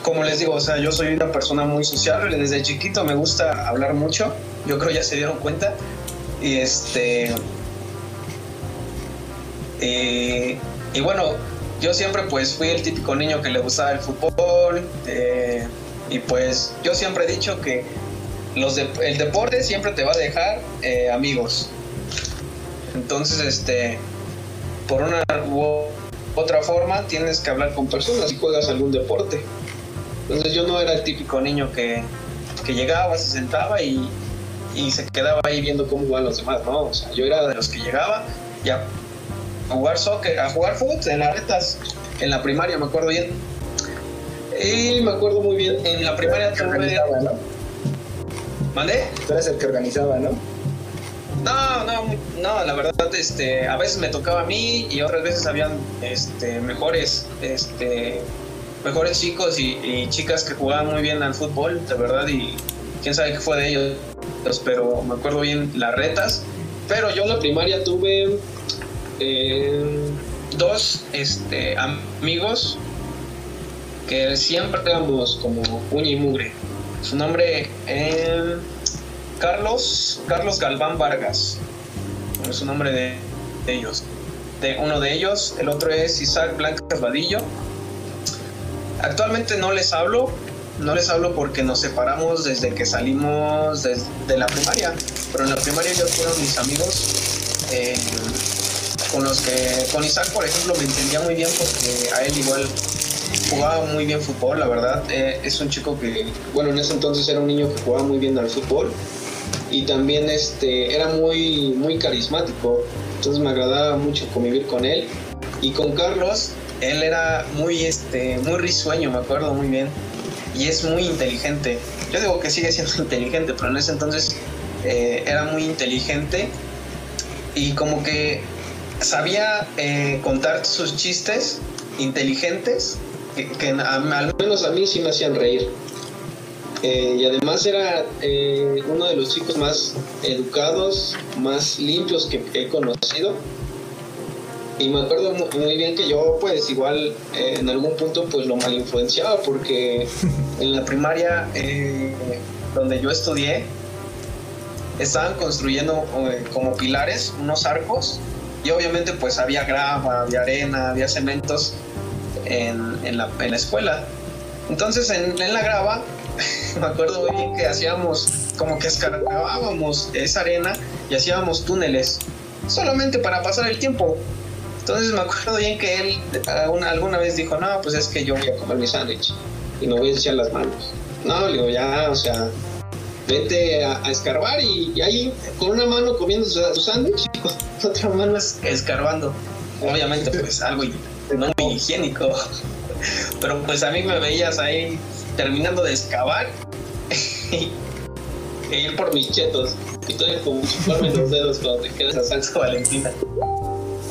como les digo, o sea, yo soy una persona muy sociable. Desde chiquito me gusta hablar mucho. Yo creo ya se dieron cuenta. Y este. Eh, y bueno, yo siempre pues fui el típico niño que le gustaba el fútbol. eh, y pues yo siempre he dicho que los el deporte siempre te va a dejar eh, amigos. Entonces, este, por una u otra forma, tienes que hablar con personas y juegas algún deporte. Entonces yo no era el típico niño que, que llegaba, se sentaba y, y se quedaba ahí viendo cómo jugaban los demás, ¿no? O sea, yo era de los que llegaba y a jugar soccer, a jugar fútbol en las retas, en la primaria, me acuerdo bien. Y me acuerdo muy bien, en la primaria tuve... organizaba, ¿no? ¿Mandé? Tú eres el que organizaba, ¿no? No, no, no, la verdad, este, a veces me tocaba a mí y otras veces habían, este, mejores, este, mejores chicos y, y chicas que jugaban muy bien al fútbol, de verdad, y quién sabe qué fue de ellos, pero me acuerdo bien las retas. Pero yo en la primaria tuve eh, dos este, amigos que siempre éramos como uña y mugre. Su nombre es Carlos, Carlos Galván Vargas. Es su nombre de, ellos. De uno de ellos, el otro es Isaac Blancas Vadillo. Actualmente no les hablo, no les hablo porque nos separamos desde que salimos de, la primaria, pero en la primaria ellos fueron mis amigos. Eh, con los que, con Isaac por ejemplo me entendía muy bien porque a él igual jugaba muy bien fútbol, la verdad. Eh, es un chico que, bueno, en ese entonces era un niño que jugaba muy bien al fútbol y también este, era muy, muy carismático. Entonces me agradaba mucho convivir con él. Y con Carlos, él era muy, este, muy risueño, me acuerdo muy bien. Y es muy inteligente. Yo digo que sigue siendo inteligente, pero en ese entonces eh, era muy inteligente. Y como que sabía eh, contar sus chistes inteligentes que, al menos a mí sí me hacían reír. Eh, y además era eh, uno de los chicos más educados, más limpios que he conocido. Y me acuerdo muy bien que yo pues igual en algún punto pues lo mal influenciaba porque en la primaria donde yo estudié estaban construyendo como pilares unos arcos y obviamente pues había grava, había arena, había cementos en, la, escuela. Entonces en, la grava, me acuerdo bien que hacíamos como que escarbábamos esa arena y hacíamos túneles, solamente para pasar el tiempo. Entonces me acuerdo bien que él alguna, vez dijo, no, pues es que yo voy a comer mi sándwich y no voy a echar las manos. No, le digo, ya, o sea, vete a, escarbar y, ahí con una mano comiendo su, sándwich y con otra mano escarbando. Obviamente, pues algo no muy higiénico. Pero pues a mí me veías ahí terminando de excavar e ir por mis chetos. Y todavía como chuparme los dedos cuando te quedas a Salsa Valentina.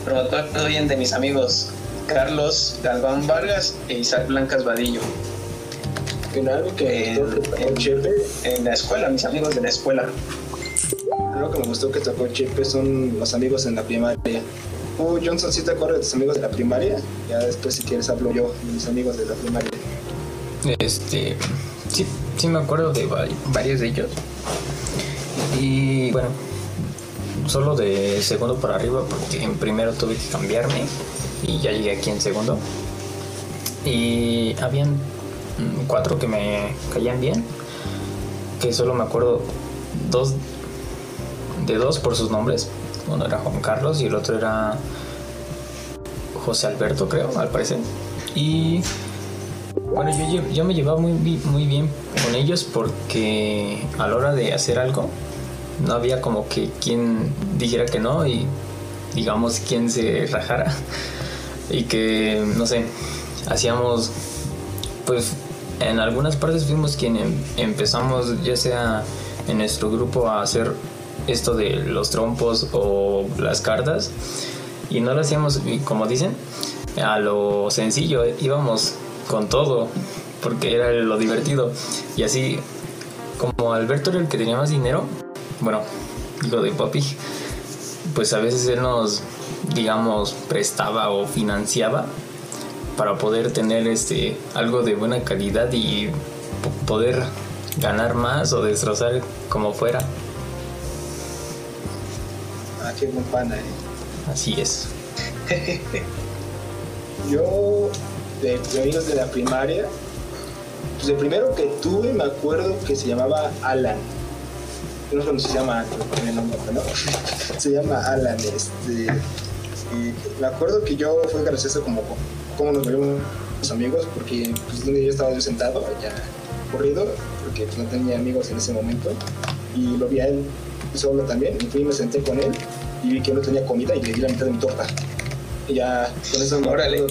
Pero acuerdo bien de mis amigos Carlos Galván Vargas e Isaac Blancas Vadillo que en, Chepe, en la escuela, mis amigos de la escuela. Algo que me gustó que tocó Chepe son los amigos en la primaria. Uh, Johnson, ¿sí te acuerdas de tus amigos de la primaria? Ya después, si quieres, hablo yo de mis amigos de la primaria. Este. Sí, sí me acuerdo de varios de ellos. Y bueno, solo de segundo para arriba, porque en primero tuve que cambiarme y ya llegué aquí en segundo. Y habían cuatro que me caían bien, que solo me acuerdo dos de dos por sus nombres. Uno era Juan Carlos y el otro era José Alberto, creo, al parecer. Y bueno, yo, yo me llevaba muy, muy bien con ellos porque a la hora de hacer algo no había como que quien dijera que no y digamos quien se rajara y que no sé hacíamos pues en algunas partes fuimos quienes em, empezamos ya sea en nuestro grupo a hacer esto de los trompos o las cartas. Y no lo hacíamos como dicen a lo sencillo íbamos con todo porque era lo divertido. Y así como Alberto era el que tenía más dinero bueno digo de papi pues a veces él nos digamos prestaba o financiaba para poder tener este algo de buena calidad y poder ganar más o destrozar como fuera. Ah, qué buen pana, eh. Así es. Yo, de, amigos de la primaria, pues el primero que tuve me acuerdo que se llamaba Alan. No sé si se llama el nombre, ¿no? se llama Alan, este. Y me acuerdo que yo fue gracioso como cómo nos volvimos amigos, porque pues, donde yo estaba yo sentado, ya corrido, porque pues, no tenía amigos en ese momento, y lo vi a él solo también, y fui y me senté con él, y vi que no tenía comida y le di la mitad de mi torta. Y ya, con eso me acuerdo,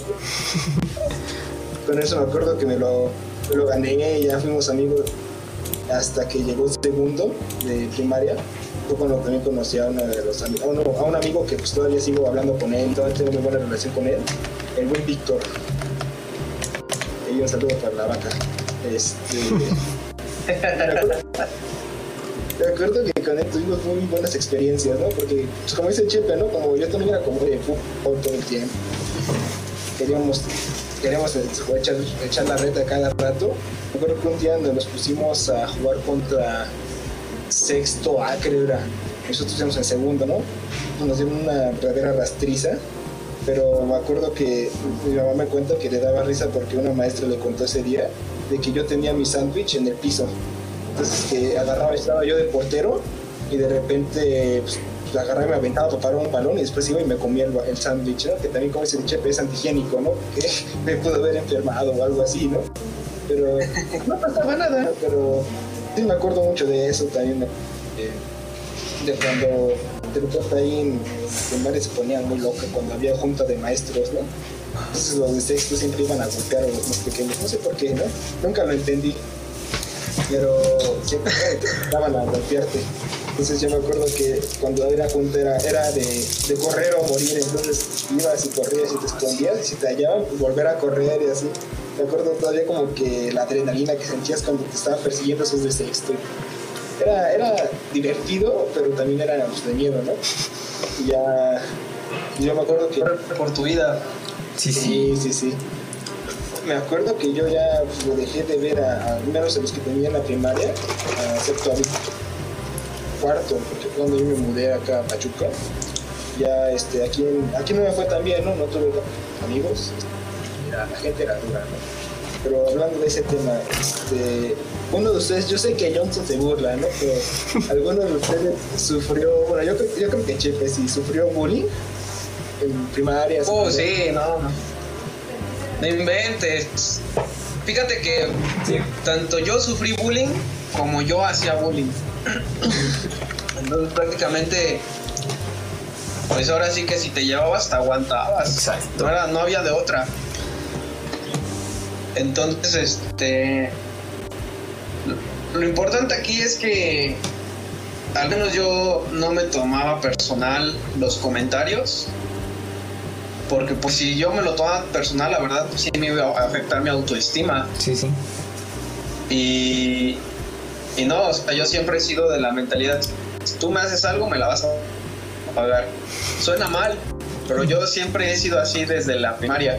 con eso me acuerdo que me lo, lo gané, y ya fuimos amigos hasta que llegó segundo de primaria. Fue cuando también conocí a, uno de los, a, a un amigo que pues todavía sigo hablando con él, todavía tengo muy buena relación con él, el buen Víctor. Y un saludo para la vaca. Este. me acuerdo que con él tuvimos muy buenas experiencias, ¿no? Porque, pues como dice Chepe, ¿no? Como yo también era como de fútbol todo el tiempo. queríamos, queríamos echar, echar la reta cada rato. Yo creo que un día nos pusimos a jugar contra sexto A, creo era. Nosotros estuvimos en segundo, ¿no? Nos dieron una verdadera rastriza pero me acuerdo que mi mamá me cuenta que le daba risa porque una maestra le contó ese día de que yo tenía mi sándwich en el piso. Entonces que agarraba, estaba yo de portero y de repente pues, agarraba y me aventaba a topar un balón y después iba y me comía el, el sándwich, ¿no? Que también como ese chepe es antihigiénico, ¿no? Que me pudo haber enfermado o algo así, ¿no? Pero no pasaba nada, pero sí me acuerdo mucho de eso también, de cuando repente ahí en primaria se ponían muy loca cuando había junta de maestros, ¿no? Entonces los de sexto siempre iban a golpear a los más pequeños, no sé por qué, ¿no? Nunca lo entendí, pero siempre daban a golpearte. Entonces yo me acuerdo que cuando era junta era, era de, de, correr o morir, entonces ibas y corrías y te escondías y si te hallaban, pues volver a correr y así. Me acuerdo todavía como que la adrenalina que sentías cuando te estaban persiguiendo esos de sexto era, era divertido, pero también era pues, de miedo, ¿no? Y ya, yo me acuerdo que... Por tu vida. Sí, sí, sí, sí. Me acuerdo que yo ya pues, lo dejé de ver a, al menos a los que tenía en la primaria, a sexto cuarto, porque cuando yo me mudé acá a Pachuca, ya este, aquí, aquí no me fue tan bien, ¿no? No tuve amigos, la gente era dura, ¿no? Pero hablando de ese tema, este, uno de ustedes, yo sé que Johnson se burla, ¿no? Pero alguno de ustedes sufrió, bueno, yo, yo creo que Chepe sí sufrió bullying en primaria. Oh, sí, no, no. No inventes. Fíjate que tanto yo sufrí bullying como yo hacía bullying. Entonces prácticamente, pues ahora sí que si te llevabas te aguantabas. Exacto. No, era, no había de otra. Entonces, este lo importante aquí es que al menos yo no me tomaba personal los comentarios. Porque pues si yo me lo tomaba personal, la verdad, pues sí me iba a afectar mi autoestima. Sí, sí. Y, y no, o sea, yo siempre he sido de la mentalidad, si tú me haces algo, me la vas a pagar. Suena mal, pero yo siempre he sido así desde la primaria.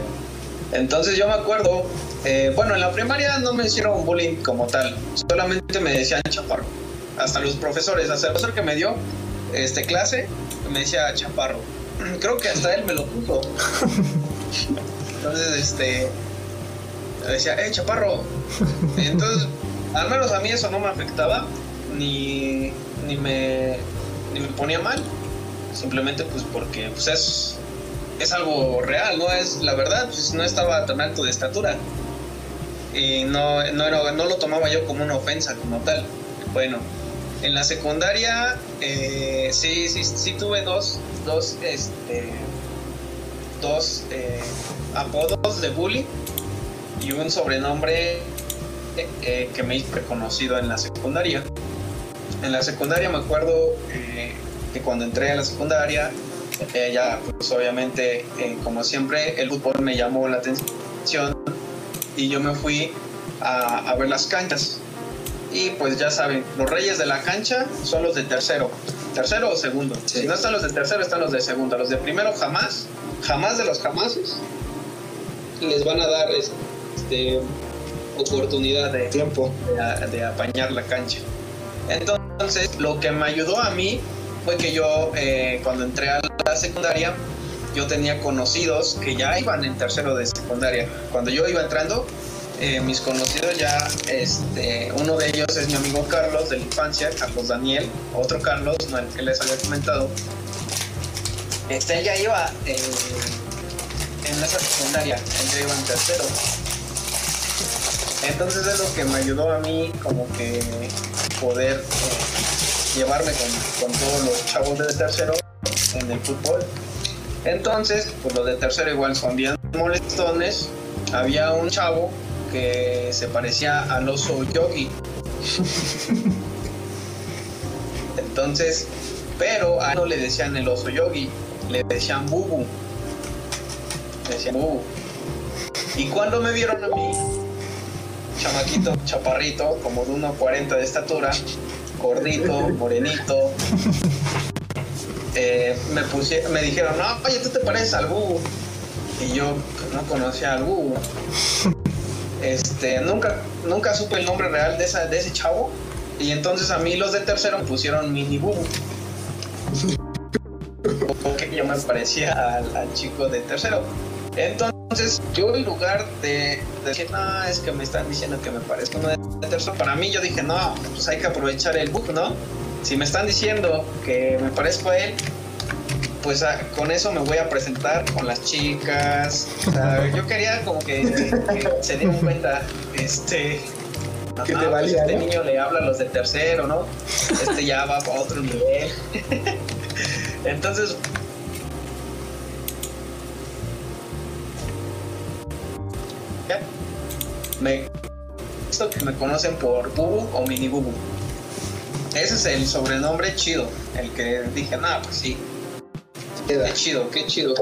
Entonces yo me acuerdo eh, bueno, en la primaria no me hicieron bullying como tal, solamente me decían chaparro. Hasta los profesores, hasta el profesor que me dio este clase me decía chaparro. Creo que hasta él me lo puso. Entonces, este, decía, eh, chaparro. Entonces, al menos a mí eso no me afectaba, ni, ni, me, ni me ponía mal. Simplemente pues porque pues es, es algo real, no es la verdad, pues no estaba tan alto de estatura y no, no, era, no lo tomaba yo como una ofensa como tal. Bueno, en la secundaria eh, sí, sí, sí tuve dos, dos, este, dos eh, apodos de bully y un sobrenombre eh, que me hizo reconocido en la secundaria. En la secundaria me acuerdo que cuando entré a la secundaria, ya pues obviamente como siempre el fútbol me llamó la atención y yo me fui a, ver las canchas. Y pues ya saben, los reyes de la cancha son los de tercero. Tercero o segundo. Si no están los de tercero, están los de segundo. Los de primero jamás, jamás de los jamases, les van a dar este, oportunidad de tiempo de, apañar la cancha. Entonces, lo que me ayudó a mí fue que yo, eh, cuando entré a la secundaria, yo tenía conocidos que ya iban en tercero de secundaria. Cuando yo iba entrando, eh, mis conocidos ya, este, uno de ellos es mi amigo Carlos de la infancia, Carlos Daniel, otro Carlos, no el que les había comentado. Este, él ya iba en esa secundaria, él ya iba en tercero. Entonces es lo que me ayudó a mí como que poder eh, llevarme con, con todos los chavos de tercero en el fútbol entonces, pues los de tercero igual son bien molestones. Había un chavo que se parecía al oso yogi. Entonces, pero a no le decían el oso yogi, le decían bubu. Le decían bubu. Y cuando me vieron a mí, chamaquito, chaparrito, como de 1,40 de estatura, gordito, morenito, eh, me, me dijeron, no, oye, tú te pareces al búho. y yo pues, no conocía al Bubu. Este, nunca, nunca supe el nombre real de, esa, de ese chavo. Y entonces a mí los de tercero me pusieron mini Bubu. Porque yo me parecía al, chico de tercero. Entonces, yo en lugar de, decir, no, es que me están diciendo que me parezco uno de tercero, para mí yo dije, no, pues hay que aprovechar el bug, ¿no? Si me están diciendo que me parezco a él, pues ah, con eso me voy a presentar con las chicas. yo quería como que, se dieran cuenta, este, que te pues este niño le habla a los de tercero, ¿no? Este ya va para otro nivel. Entonces, me esto que me conocen por Bubu o Mini Bubu. Ese es el sobrenombre chido, el que dije, nada, pues sí, Qué chido, qué chido.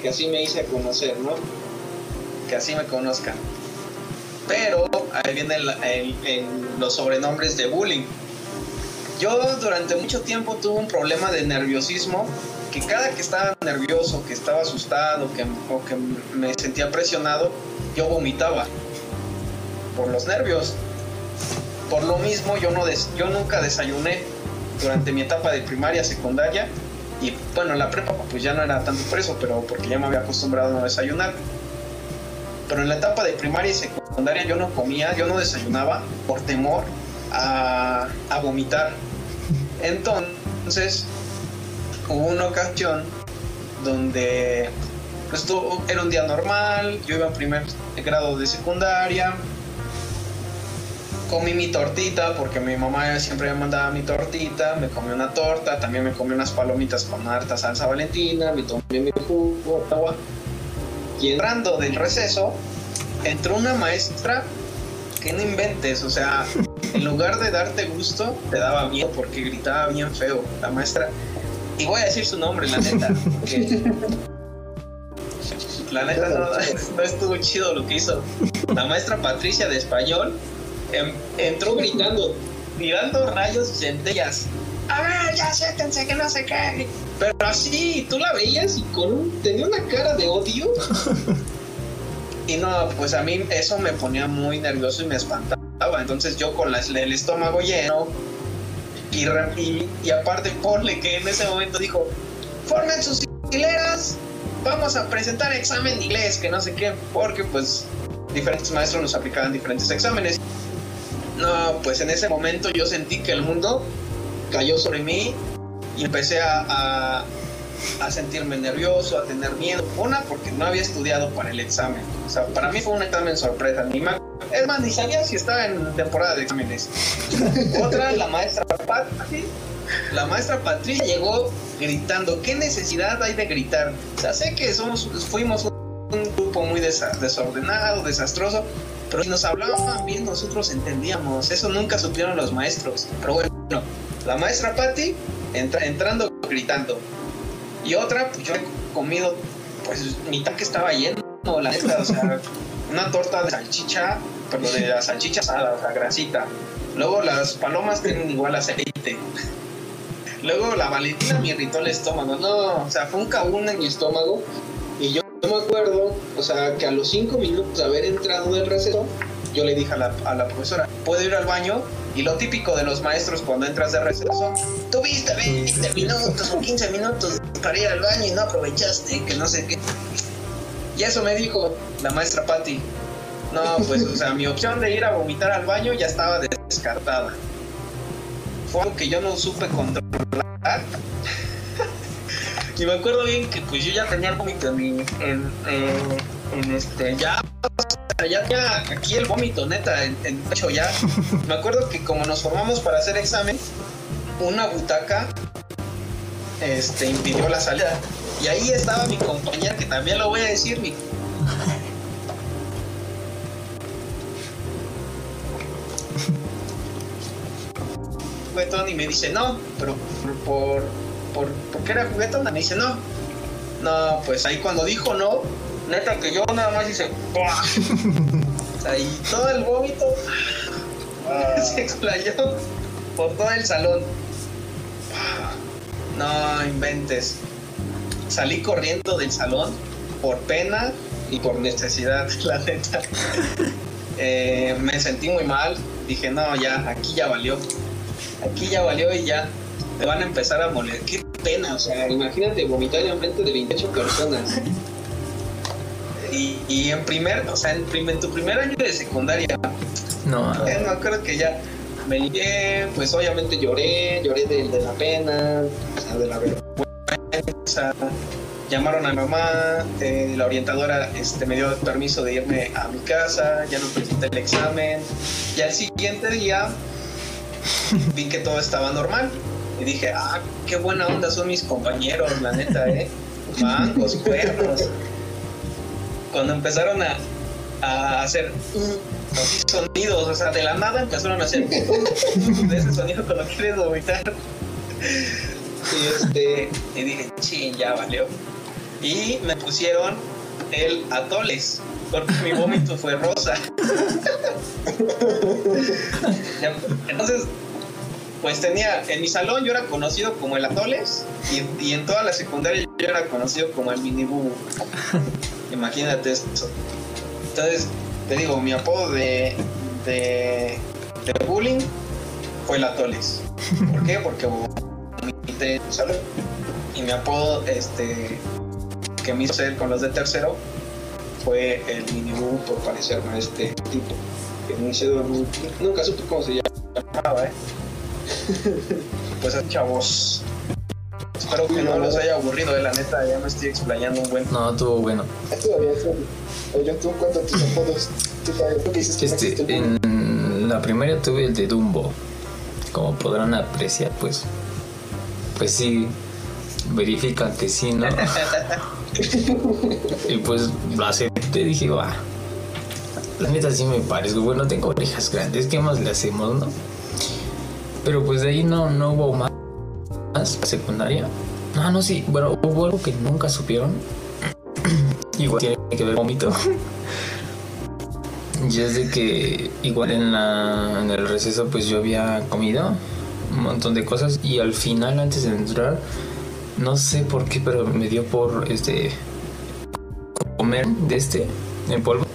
Que así me hice conocer, ¿no? Que así me conozcan. Pero ahí vienen los sobrenombres de bullying. Yo durante mucho tiempo tuve un problema de nerviosismo que cada que estaba nervioso, que estaba asustado que, o que me sentía presionado, yo vomitaba por los nervios. Por lo mismo, yo, no yo nunca desayuné durante mi etapa de primaria, secundaria y bueno, en la prepa pues ya no era tanto por eso, pero porque ya me había acostumbrado a no desayunar. Pero en la etapa de primaria y secundaria yo no comía, yo no desayunaba por temor a, vomitar. Entonces hubo una ocasión donde pues, era un día normal, yo iba en primer grado de secundaria, comí mi tortita porque mi mamá siempre me mandaba mi tortita, me comí una torta, también me comí unas palomitas con harta salsa valentina, me tomé mi jugo. Y entrando del receso, entró una maestra que no inventes, o sea, en lugar de darte gusto, te daba miedo porque gritaba bien feo la maestra. Y voy a decir su nombre, la neta. la neta no, no estuvo chido lo que hizo. La maestra Patricia de español entró gritando, tirando rayos y centellas. A ver, ya siéntense que no se qué. Pero así, tú la veías y con un, tenía una cara de odio. y no, pues a mí eso me ponía muy nervioso y me espantaba. Entonces yo con el estómago lleno y, y, y aparte ponle que en ese momento dijo, formen sus hileras, vamos a presentar examen de inglés, que no sé qué, porque pues diferentes maestros nos aplicaban diferentes exámenes. No, pues en ese momento yo sentí que el mundo cayó sobre mí y empecé a, a, sentirme nervioso, a tener miedo. Una, porque no había estudiado para el examen. O sea, para mí fue un examen sorpresa. Ni es más, ni sabía si estaba en temporada de exámenes. Otra, la maestra Patricia. La maestra Patricia llegó gritando. ¿Qué necesidad hay de gritar? O sea, sé que somos, fuimos un grupo muy desordenado, desastroso, pero si nos hablaban bien, nosotros entendíamos. Eso nunca supieron los maestros. Pero bueno, la maestra Patty entra, entrando gritando. Y otra, pues yo he comido, pues mi que estaba lleno, la neta, o sea, una torta de salchicha, pero de la salchicha asada, o sea, grasita. Luego las palomas tienen igual aceite. Luego la Valentina me irritó el estómago. No, o sea, fue un cabún en mi estómago yo me acuerdo, o sea, que a los cinco minutos de haber entrado del receso, yo le dije a la, a la profesora, ¿puedo ir al baño? Y lo típico de los maestros cuando entras de receso, tuviste 20 minutos o 15 minutos para ir al baño y no aprovechaste, que no sé qué. Y eso me dijo la maestra Patti. No, pues, o sea, mi opción de ir a vomitar al baño ya estaba descartada. Fue algo que yo no supe controlar y me acuerdo bien que pues yo ya tenía el vómito en, en, en, este, ya, ya tenía aquí el vómito, neta, en, en hecho ya. Me acuerdo que como nos formamos para hacer examen, una butaca este, impidió la salida. Y ahí estaba mi compañera, que también lo voy a decir, mi y me dice, no, pero por, por, porque era juguetona. Me dice, no. No, pues ahí cuando dijo no, neta que yo nada más hice, y todo el vómito se explayó por todo el salón. No inventes. Salí corriendo del salón por pena y por necesidad, la neta. Eh, me sentí muy mal, dije, no, ya, aquí ya valió. Aquí ya valió y ya te van a empezar a moler. Qué pena, o sea, imagínate vomitar en frente de 28 personas. Y, y en primer, o sea, en, prim- en tu primer año de secundaria, No, eh, no, creo que ya me limpié, pues obviamente lloré, lloré de, de la pena, o sea, de la vergüenza. Llamaron a mi mamá, eh, la orientadora este, me dio permiso de irme a mi casa, ya no presenté el examen. Y al siguiente día vi que todo estaba normal. Y dije, ah, qué buena onda son mis compañeros, la neta, ¿eh? Mangos, cuernos. Cuando empezaron a, a hacer así sonidos, o sea, de la nada empezaron a hacer de ese sonido cuando quieres vomitar. Y este, y dije, ching, ya valió. Y me pusieron el atoles, porque mi vómito fue rosa. Entonces, pues tenía, en mi salón yo era conocido como el atoles y, y en toda la secundaria yo era conocido como el mini bubu. Imagínate eso. Entonces, te digo, mi apodo de, de, de bullying fue el atoles. ¿Por qué? Porque vomité en el salón. Y mi apodo, este, que me hizo ser con los de tercero, fue el mini bubu por parecerme a este tipo. Que no sé, nunca supe cómo se llamaba, ¿eh? Pues chavos. Espero que no los haya aburrido, eh, la neta, ya me estoy explayando un buen. no, estuvo bueno. Esto había sido. Yo tú cuento tus apodos. Tú sabes, que dices Este, en la primaria tuve el de Dumbo. Como podrán apreciar, pues. Pues sí, verifican que sí, ¿no? y pues lo acepté, dije, va. La neta sí me parezco. Bueno, tengo orejas grandes, ¿qué más le hacemos, no? Pero pues de ahí no, no hubo más. más secundaria. Ah, no, sí. Bueno, hubo algo que nunca supieron. Igual tiene que ver vómito. Y es de que igual en, la, en el receso pues yo había comido un montón de cosas y al final antes de entrar no sé por qué pero me dio por este comer de este en polvo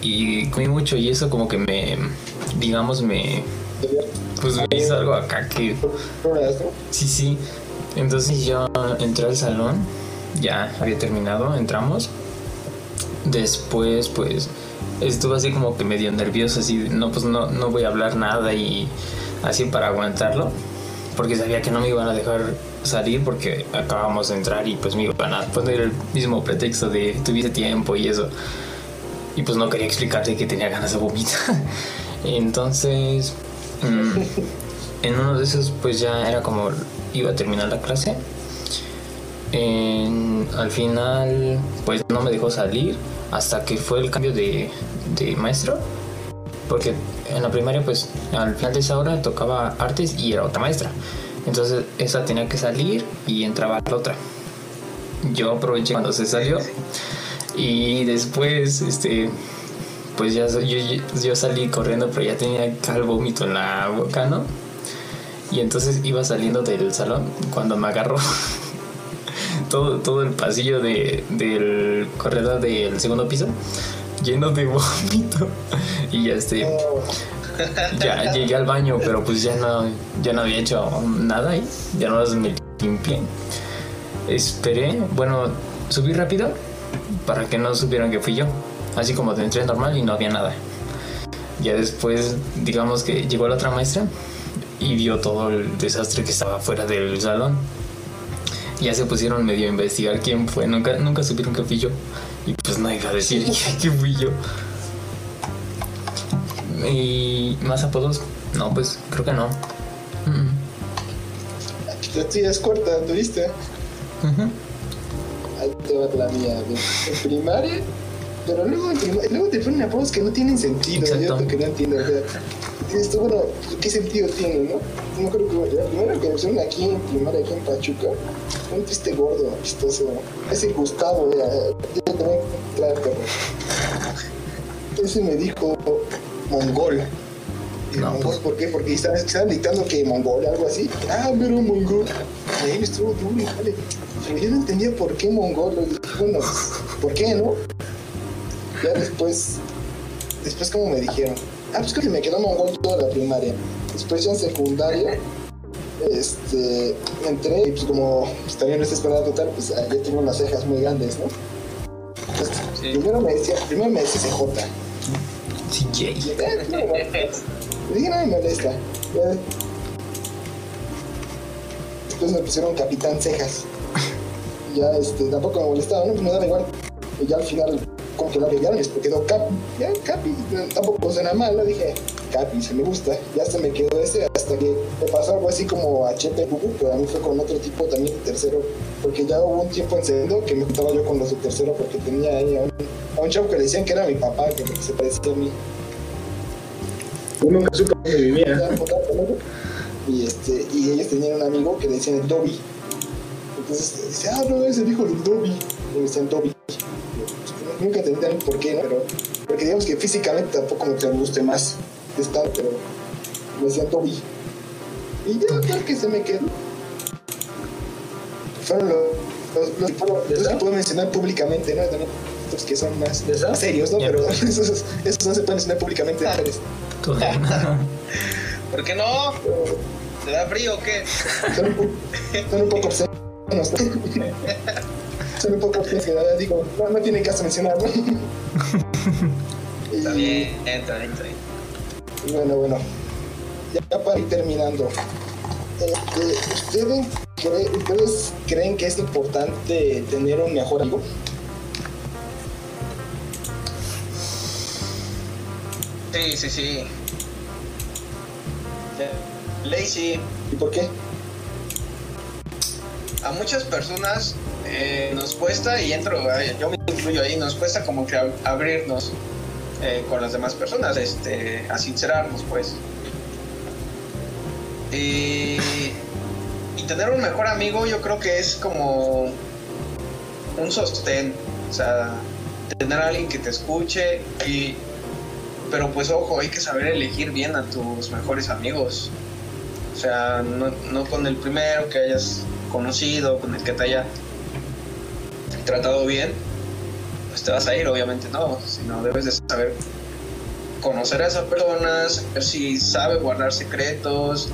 y comí mucho y eso como que me digamos me pues hizo algo acá que. Sí, sí. Entonces yo entré al salón, ya había terminado, entramos. Después, pues, estuve así como que medio nervioso, así, no, pues no, no voy a hablar nada y así para aguantarlo, porque sabía que no me iban a dejar salir porque acabamos de entrar y pues me iban a poner el mismo pretexto de tuviese tiempo y eso. Y pues no quería explicarle que tenía ganas de vomitar. Entonces, en uno de esos pues ya era como iba a terminar la clase. En- al final pues no me dejó salir hasta que fue el cambio de, de maestro. Porque en la primaria pues al final de esa hora tocaba artes y era otra maestra. Entonces esa tenía que salir y entraba la otra. Yo aproveché cuando se salió y después este pues ya yo, yo salí corriendo pero ya tenía el vómito en la boca, ¿no? Y entonces iba saliendo del salón cuando me agarró todo, todo el pasillo de, del corredor del segundo piso lleno de vómito. Y ya este, ya llegué al baño, pero pues ya no, ya no había hecho nada ahí, ya no me limpié. Esperé, bueno, subí rápido para que no supieran que fui yo. Así como entré normal y no había nada. Ya después, digamos que llegó la otra maestra y vio todo el desastre que estaba fuera del salón. Ya se pusieron medio a investigar quién fue. Nunca, nunca supieron que fui yo. Y pues no iba a decir que, fui yo. Y más apodos. No, pues creo que no. Mm, La tuya es corta, ¿tuviste? Ahí te va la mía. En primaria. Pero luego, luego te ponen apodos que no tienen sentido. Exacto. Yo que no entiendo. O sea, tú, bueno, ¿qué sentido tiene, no? No creo que la primera que me pusieron aquí en primaria, aquí en Pachuca, un triste gordo, chistoso. Es el Gustavo, ya, ya te voy a encontrar. Ese me dijo mongol. Y No, mongol, pues. ¿por qué? Porque estaban, estaban dictando que mongol, algo así. Ah, pero mongol. él estuvo duro y vale. Pero yo no entendía por qué mongol. Bueno, ¿por qué no? Ya después, después como me dijeron, ah, pues que me quedó mongol toda la primaria. Después ya en secundaria, este, entré y pues como pues, también no está esperando total, pues ya tengo unas cejas muy grandes, ¿no? Entonces, Sí. primero me decía, primero me decía CJ. CJ. Y, "Ah, no". Le dije, no me molesta. Ya. Después me pusieron Capitán Cejas. Ya, este, tampoco me molestaba, ¿no? Pues me daba igual. Y ya al final, como que la agregaron, y quedó Capi. Ya, Capi, tampoco suena mal, ¿no? Dije, Capi, se me gusta. Ya se me quedó ese hasta que me pasó algo así como a Chepe Bubu, pero a mí fue con otro tipo también de tercero. Porque ya hubo un tiempo en segundo que me juntaba yo con los de tercero porque tenía ahí a un, a un chavo que le decían que era mi papá, que se parecía a mí. Yo nunca supe dónde vivía. Con él, y este y ellos tenían un amigo que le decían el Dobby entonces dice ah no es el hijo del Dobby le decían Dobby Pues, nunca entendían por qué ¿no? pero porque digamos que físicamente tampoco me guste más de estar pero me decían Dobby y ya tal que se me quedó fueron los los, los, que puedo- los que puedo mencionar públicamente no también otros que son más, serios no pero esos, esos no se pueden mencionar públicamente mujeres. Tú, ¿Por qué no? ¿Te da frío o qué? son un, poco, son un poco obscenos. Obscenos que la verdad digo, no, no tiene caso mencionarlo. Está bien, está bien, está bien. y bueno, bueno. Ya para ir terminando. Este, ¿ustedes, cree- ¿Ustedes creen que es importante tener un mejor amigo? Sí, sí, sí. Sí. ¿Y por qué? A muchas personas eh, nos cuesta, y entro, yo me incluyo ahí, nos cuesta como que ab- abrirnos eh, con las demás personas, este, a sincerarnos, pues. Y, y tener un mejor amigo yo creo que es como un sostén, o sea, tener a alguien que te escuche y pero pues ojo, hay que saber elegir bien a tus mejores amigos. O sea, no, no con el primero que hayas conocido, con el que te haya tratado bien, pues te vas a ir, obviamente no, sino debes de saber conocer a esa persona, saber si sabe guardar secretos,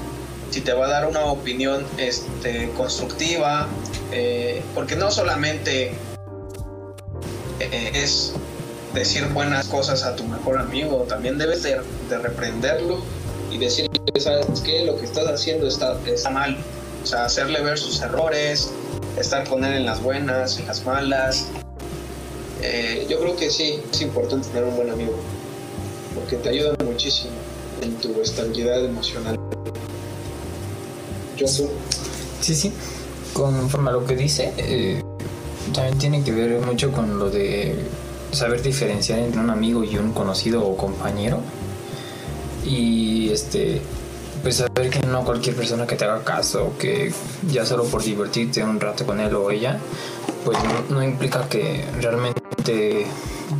si te va a dar una opinión este, constructiva, eh, porque no solamente eh, es decir buenas cosas a tu mejor amigo, también debes de, de reprenderlo y decirle, ¿sabes qué? Lo que estás haciendo está, está mal. O sea, hacerle ver sus errores, estar con él en las buenas, en las malas. Eh, yo creo que sí, es importante tener un buen amigo, porque te ayuda muchísimo en tu estabilidad emocional. Yo soy. Sí, sí. Conforme a lo que dice, eh, también tiene que ver mucho con lo de saber diferenciar entre un amigo y un conocido o compañero. Y este, pues saber que no cualquier persona que te haga caso, que ya solo por divertirte un rato con él o ella, pues no, no implica que realmente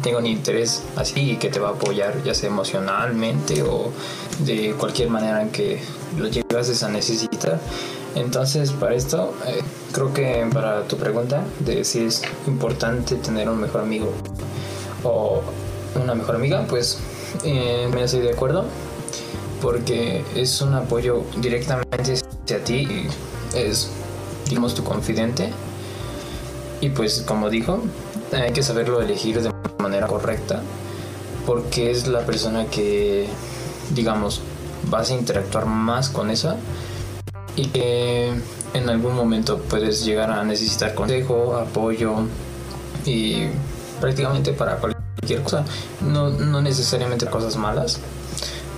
tenga un interés así y que te va a apoyar, ya sea emocionalmente o de cualquier manera en que lo llegas a necesitar. Entonces, para esto, eh, creo que para tu pregunta de si es importante tener un mejor amigo o una mejor amiga, pues eh, me estoy de acuerdo porque es un apoyo directamente hacia ti es, digamos, tu confidente. Y pues, como dijo, hay que saberlo elegir de manera correcta porque es la persona que, digamos, vas a interactuar más con esa y que en algún momento puedes llegar a necesitar consejo, apoyo y prácticamente para cualquier cosa, no, no necesariamente cosas malas,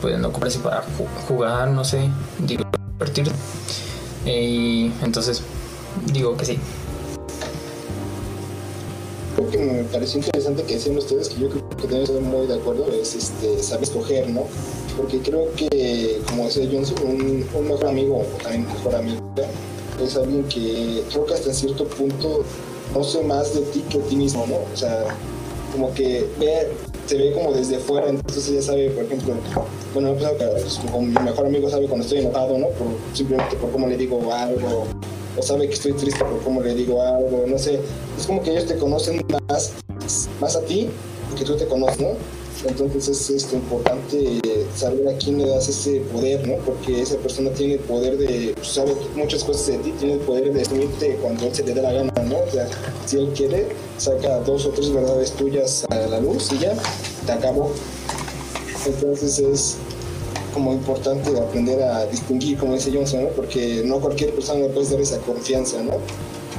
pueden ocuparse para ju- jugar, no sé, divertir. Y entonces digo que sí. Algo que me pareció interesante que decían ustedes, que yo creo que también estoy muy de acuerdo, es este, saber escoger, ¿no? Porque creo que, como decía Johnson, un, mejor amigo o también mejor amiga es alguien que creo que hasta cierto punto no sé más de ti que de ti mismo, ¿no? O sea, como que ve, se ve como desde fuera, entonces ella sabe, por ejemplo, bueno, no, pues, pues, como mi mejor amigo sabe cuando estoy enojado, ¿no? Por, simplemente por cómo le digo algo o sabe que estoy triste por cómo le digo algo, no sé. Es como que ellos te conocen más, más a ti que tú te conoces, ¿no? Entonces es importante saber a quién le das ese poder, ¿no? Porque esa persona tiene el poder de, pues, sabe muchas cosas de ti, tiene el poder de destruirte cuando él se le dé la gana, ¿no? O sea, si él quiere, saca dos o tres verdades tuyas a la luz y ya, te acabó. Entonces es como importante aprender a distinguir, como dice Johnson, ¿no? Porque no cualquier persona le puede dar esa confianza, ¿no?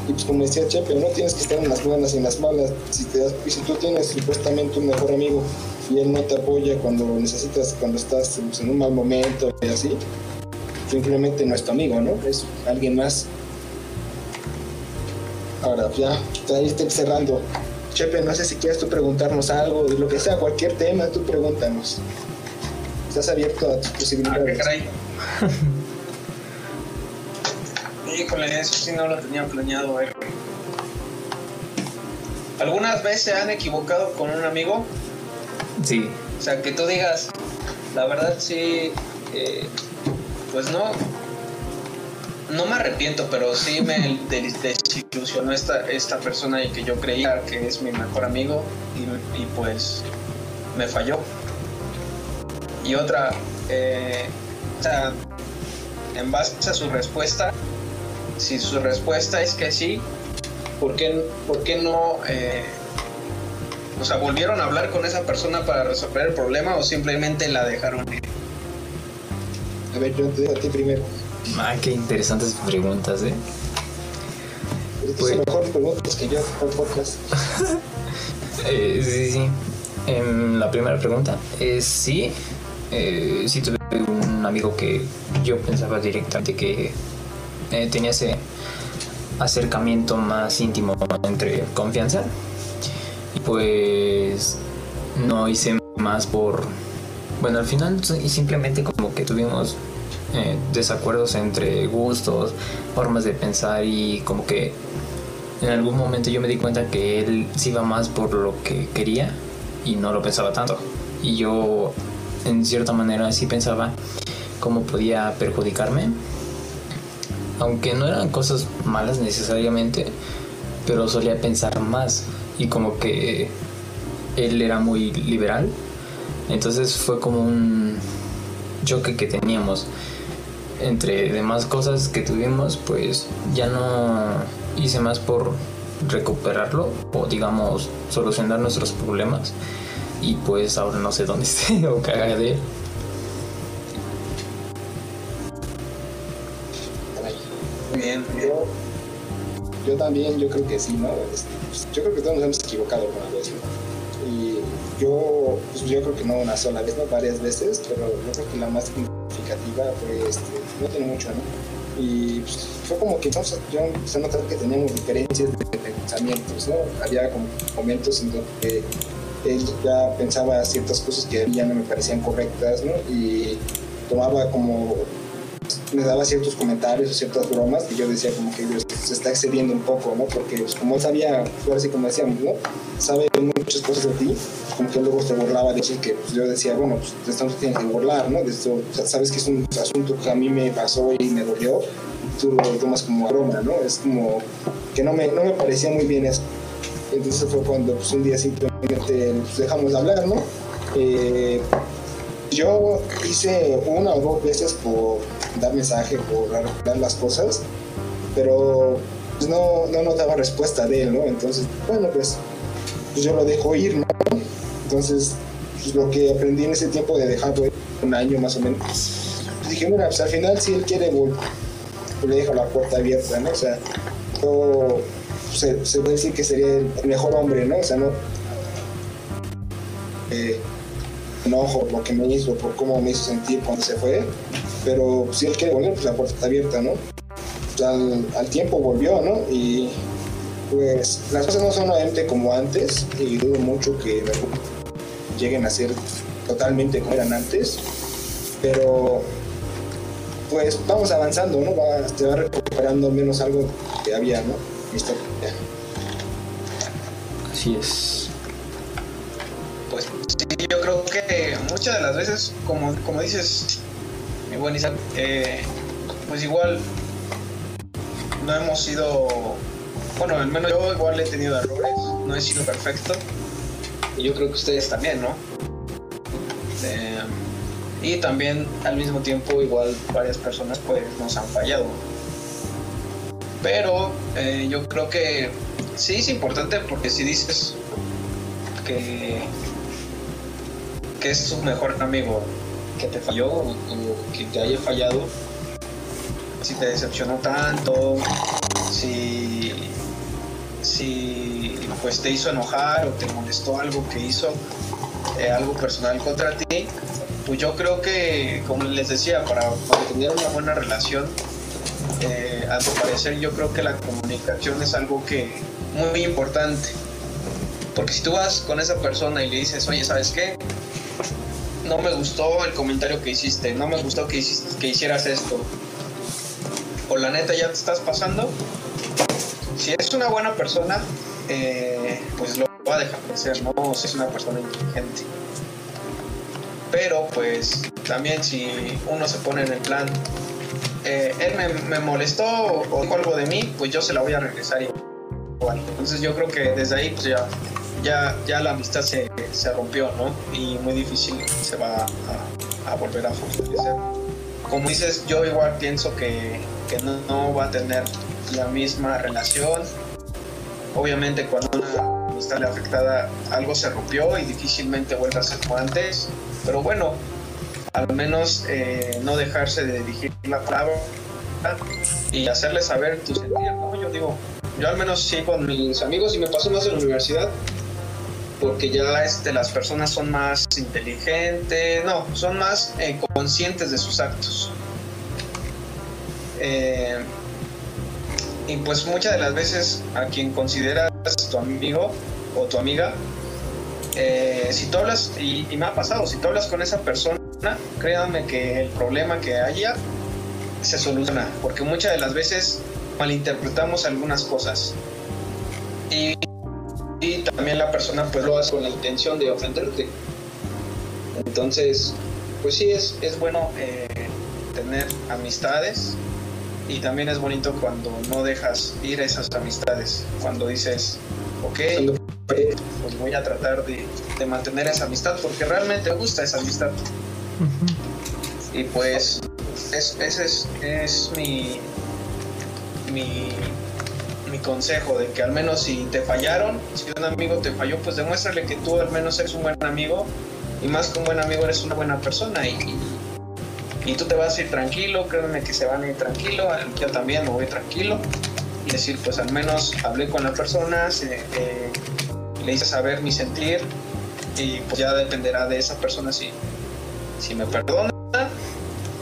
Y pues como decía Chepe, no tienes que estar en las buenas y en las malas. Si, te das, si tú tienes supuestamente un mejor amigo y él no te apoya cuando necesitas, cuando estás pues, en un mal momento y así, simplemente no es tu amigo, ¿no? Es alguien más. Ahora, ya, ahí estoy cerrando. Chepe, no sé si quieres tú preguntarnos algo, de lo que sea, cualquier tema, tú pregúntanos. Estás abierto a tus posibilidades. Ah, qué caray. Híjole, eso sí no lo tenía planeado, eh. ¿Algunas veces se han equivocado con un amigo? Sí, O sea, que tú digas, la verdad sí, eh, pues no, no me arrepiento, pero sí me des- desilusionó esta, esta persona y que yo creía que es mi mejor amigo y, y pues me falló. Y otra, eh, o sea, en base a su respuesta, si su respuesta es que sí, ¿por qué, por qué no... eh, o sea, ¿volvieron a hablar con esa persona para resolver el problema o simplemente la dejaron ir? A ver, yo te a ti primero. ah, qué interesantes preguntas, ¿eh? Estas Pues- son mejores preguntas que yo por podcast. Eh, sí, sí. Em, la primera pregunta es sí. Eh, sí tuve un amigo que yo pensaba directamente que eh, tenía ese acercamiento más íntimo entre confianza. Y pues no hice más por... Bueno, al final sí- simplemente como que tuvimos eh, desacuerdos entre gustos, formas de pensar y como que en algún momento yo me di cuenta que él sí iba más por lo que quería y no lo pensaba tanto. Y yo, en cierta manera, sí pensaba cómo podía perjudicarme. Aunque no eran cosas malas necesariamente, pero solía pensar más. Y como que él era muy liberal. Entonces fue como un choque que teníamos entre demás cosas que tuvimos, pues ya no hice más por recuperarlo o digamos solucionar nuestros problemas y pues ahora no sé dónde esté o qué Bien. Yo, yo también, yo creo que sí, ¿no? Este, pues, yo creo que todos nos hemos equivocado alguna vez, ¿no? Y yo, pues yo creo que no una sola vez, ¿no? Varias veces, pero yo creo que la más significativa fue, este, no tiene mucho, ¿no? Y pues, fue como que a- yo empecé a notar que teníamos diferencias de, pensamientos, ¿no? Había como momentos en donde él ya pensaba ciertas cosas que ya no me parecían correctas, ¿no? Y tomaba como me daba ciertos comentarios o ciertas bromas que yo decía como que Dios se está excediendo un poco, ¿no? Porque pues, como él sabía, ahora sí como decíamos, ¿no? Sabe muchas cosas de ti, pues, como que luego se burlaba de eso que pues, yo decía, bueno, pues de esto no se tiene que burlar, ¿no? De esto, sabes que es un asunto que a mí me pasó y me dolió, tú lo tomas como broma, ¿no? Es como que no me, no me parecía muy bien eso. Entonces fue cuando pues, un día simplemente pues, dejamos de hablar, ¿no? Eh, yo hice una o dos veces por dar mensaje, por arreglar las cosas, pero pues, no, no notaba respuesta de él, ¿no? Entonces, bueno, pues, pues yo lo dejo ir, ¿no? Entonces, pues, lo que aprendí en ese tiempo de dejarlo ir, un año más o menos, pues, dije, mira, pues al final si él quiere, vol- pues, le dejo la puerta abierta, ¿no? O sea, yo, pues, se, se puede decir que sería el mejor hombre, ¿no? O sea, no... eh, enojo por lo que me hizo, por cómo me hizo sentir cuando se fue, pero si él quiere volver, pues la puerta está abierta, ¿no? Pues, al, al tiempo volvió, ¿no? Y pues las cosas no son nuevamente como antes, y dudo mucho que lleguen a ser totalmente como eran antes, pero pues vamos avanzando, ¿no? Va, se va recuperando al menos algo que había, ¿no? Listo. Así es. Pues sí, yo creo que muchas de las veces, como, como dices, mi buen Isaac, eh, pues igual no hemos sido, bueno, al menos yo igual he tenido errores, no he sido perfecto. Y yo creo que ustedes también, ¿no? Eh, y también al mismo tiempo igual varias personas pues nos han fallado. Pero eh, yo creo que sí es importante porque si dices que, que es tu mejor amigo que te falló o que te haya fallado, si te decepcionó tanto, si, si pues te hizo enojar o te molestó algo que hizo, eh, algo personal contra ti, pues yo creo que, como les decía, para mantener una buena relación, eh, a mi parecer yo creo que la comunicación es algo que muy importante. Porque si tú vas con esa persona y le dices, oye, ¿sabes qué? No me gustó el comentario que hiciste, no me gustó que, hicieras esto. O la neta ya te estás pasando. Si es una buena persona, eh, pues lo va a dejar de ser, ¿no? si es una persona inteligente. Pero pues también si uno se pone en el plan, eh, él me, me, molestó o dijo algo de mí, pues yo se la voy a regresar igual. Entonces yo creo que desde ahí pues ya, ya, ya la amistad se, se rompió, ¿no? Y muy difícil se va a, a, volver a fortalecer. Como dices, yo igual pienso que, que no, no va a tener la misma relación. Obviamente cuando una amistad le afectada algo se rompió y difícilmente vuelve a ser como antes. Pero bueno, al menos eh, no dejarse de dirigir la palabra y hacerle saber tu sentir, ¿no? Yo digo, yo al menos sí con mis amigos y me pasó más en la universidad porque ya este, las personas son más inteligentes, no, son más eh, conscientes de sus actos. Eh, y pues muchas de las veces a quien consideras tu amigo o tu amiga, eh, si tú hablas, y, y, me ha pasado, si tú hablas con esa persona, créanme que el problema que haya se soluciona, porque muchas de las veces malinterpretamos algunas cosas. Y, también la persona pues lo hace con la intención de ofenderte. Entonces, pues sí, es, es bueno eh, tener amistades y también es bonito cuando no dejas ir esas amistades, cuando dices, ok, pues voy a tratar de, de, mantener esa amistad porque realmente me gusta esa amistad. Uh -huh. Y pues es, ese es, es mi, mi, mi, consejo, de que al menos si te fallaron, si un amigo te falló, pues demuéstrale que tú al menos eres un buen amigo y más que un buen amigo eres una buena persona y, y tú te vas a ir tranquilo, créanme que se van a ir tranquilo, yo también me voy tranquilo y decir, pues al menos hablé con la persona, eh, le hice saber mi sentir y pues ya dependerá de esa persona si, si me perdona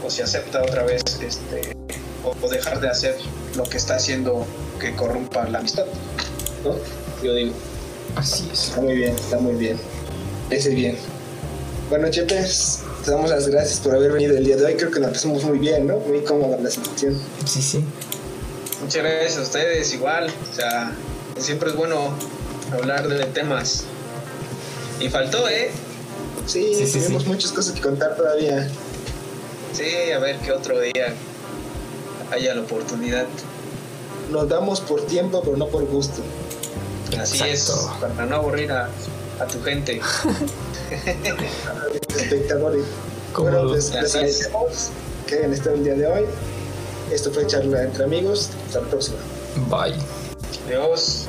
o si acepta otra vez este, o, dejar de hacer lo que está haciendo que corrompa la amistad, ¿no? Yo digo. Así es. Está muy bien, está muy bien. Ese bien. Bueno, Chepes, te damos las gracias por haber venido el día de hoy. Creo que nos pasamos muy bien, ¿no? Muy cómoda la situación. Sí, sí. Muchas gracias a ustedes, igual. O sea, siempre es bueno hablar de temas. Y faltó, ¿eh? Sí, sí, sí tenemos sí. muchas cosas que contar todavía. Sí, a ver qué otro día haya la oportunidad. Nos damos por tiempo, pero no por gusto. Así Exacto. es, para no aburrir a, a tu gente. Espectadores. Bueno, les, les agradecemos que hayan estado el día de hoy. Esto fue charla entre amigos. Hasta la próxima. Bye. Adiós.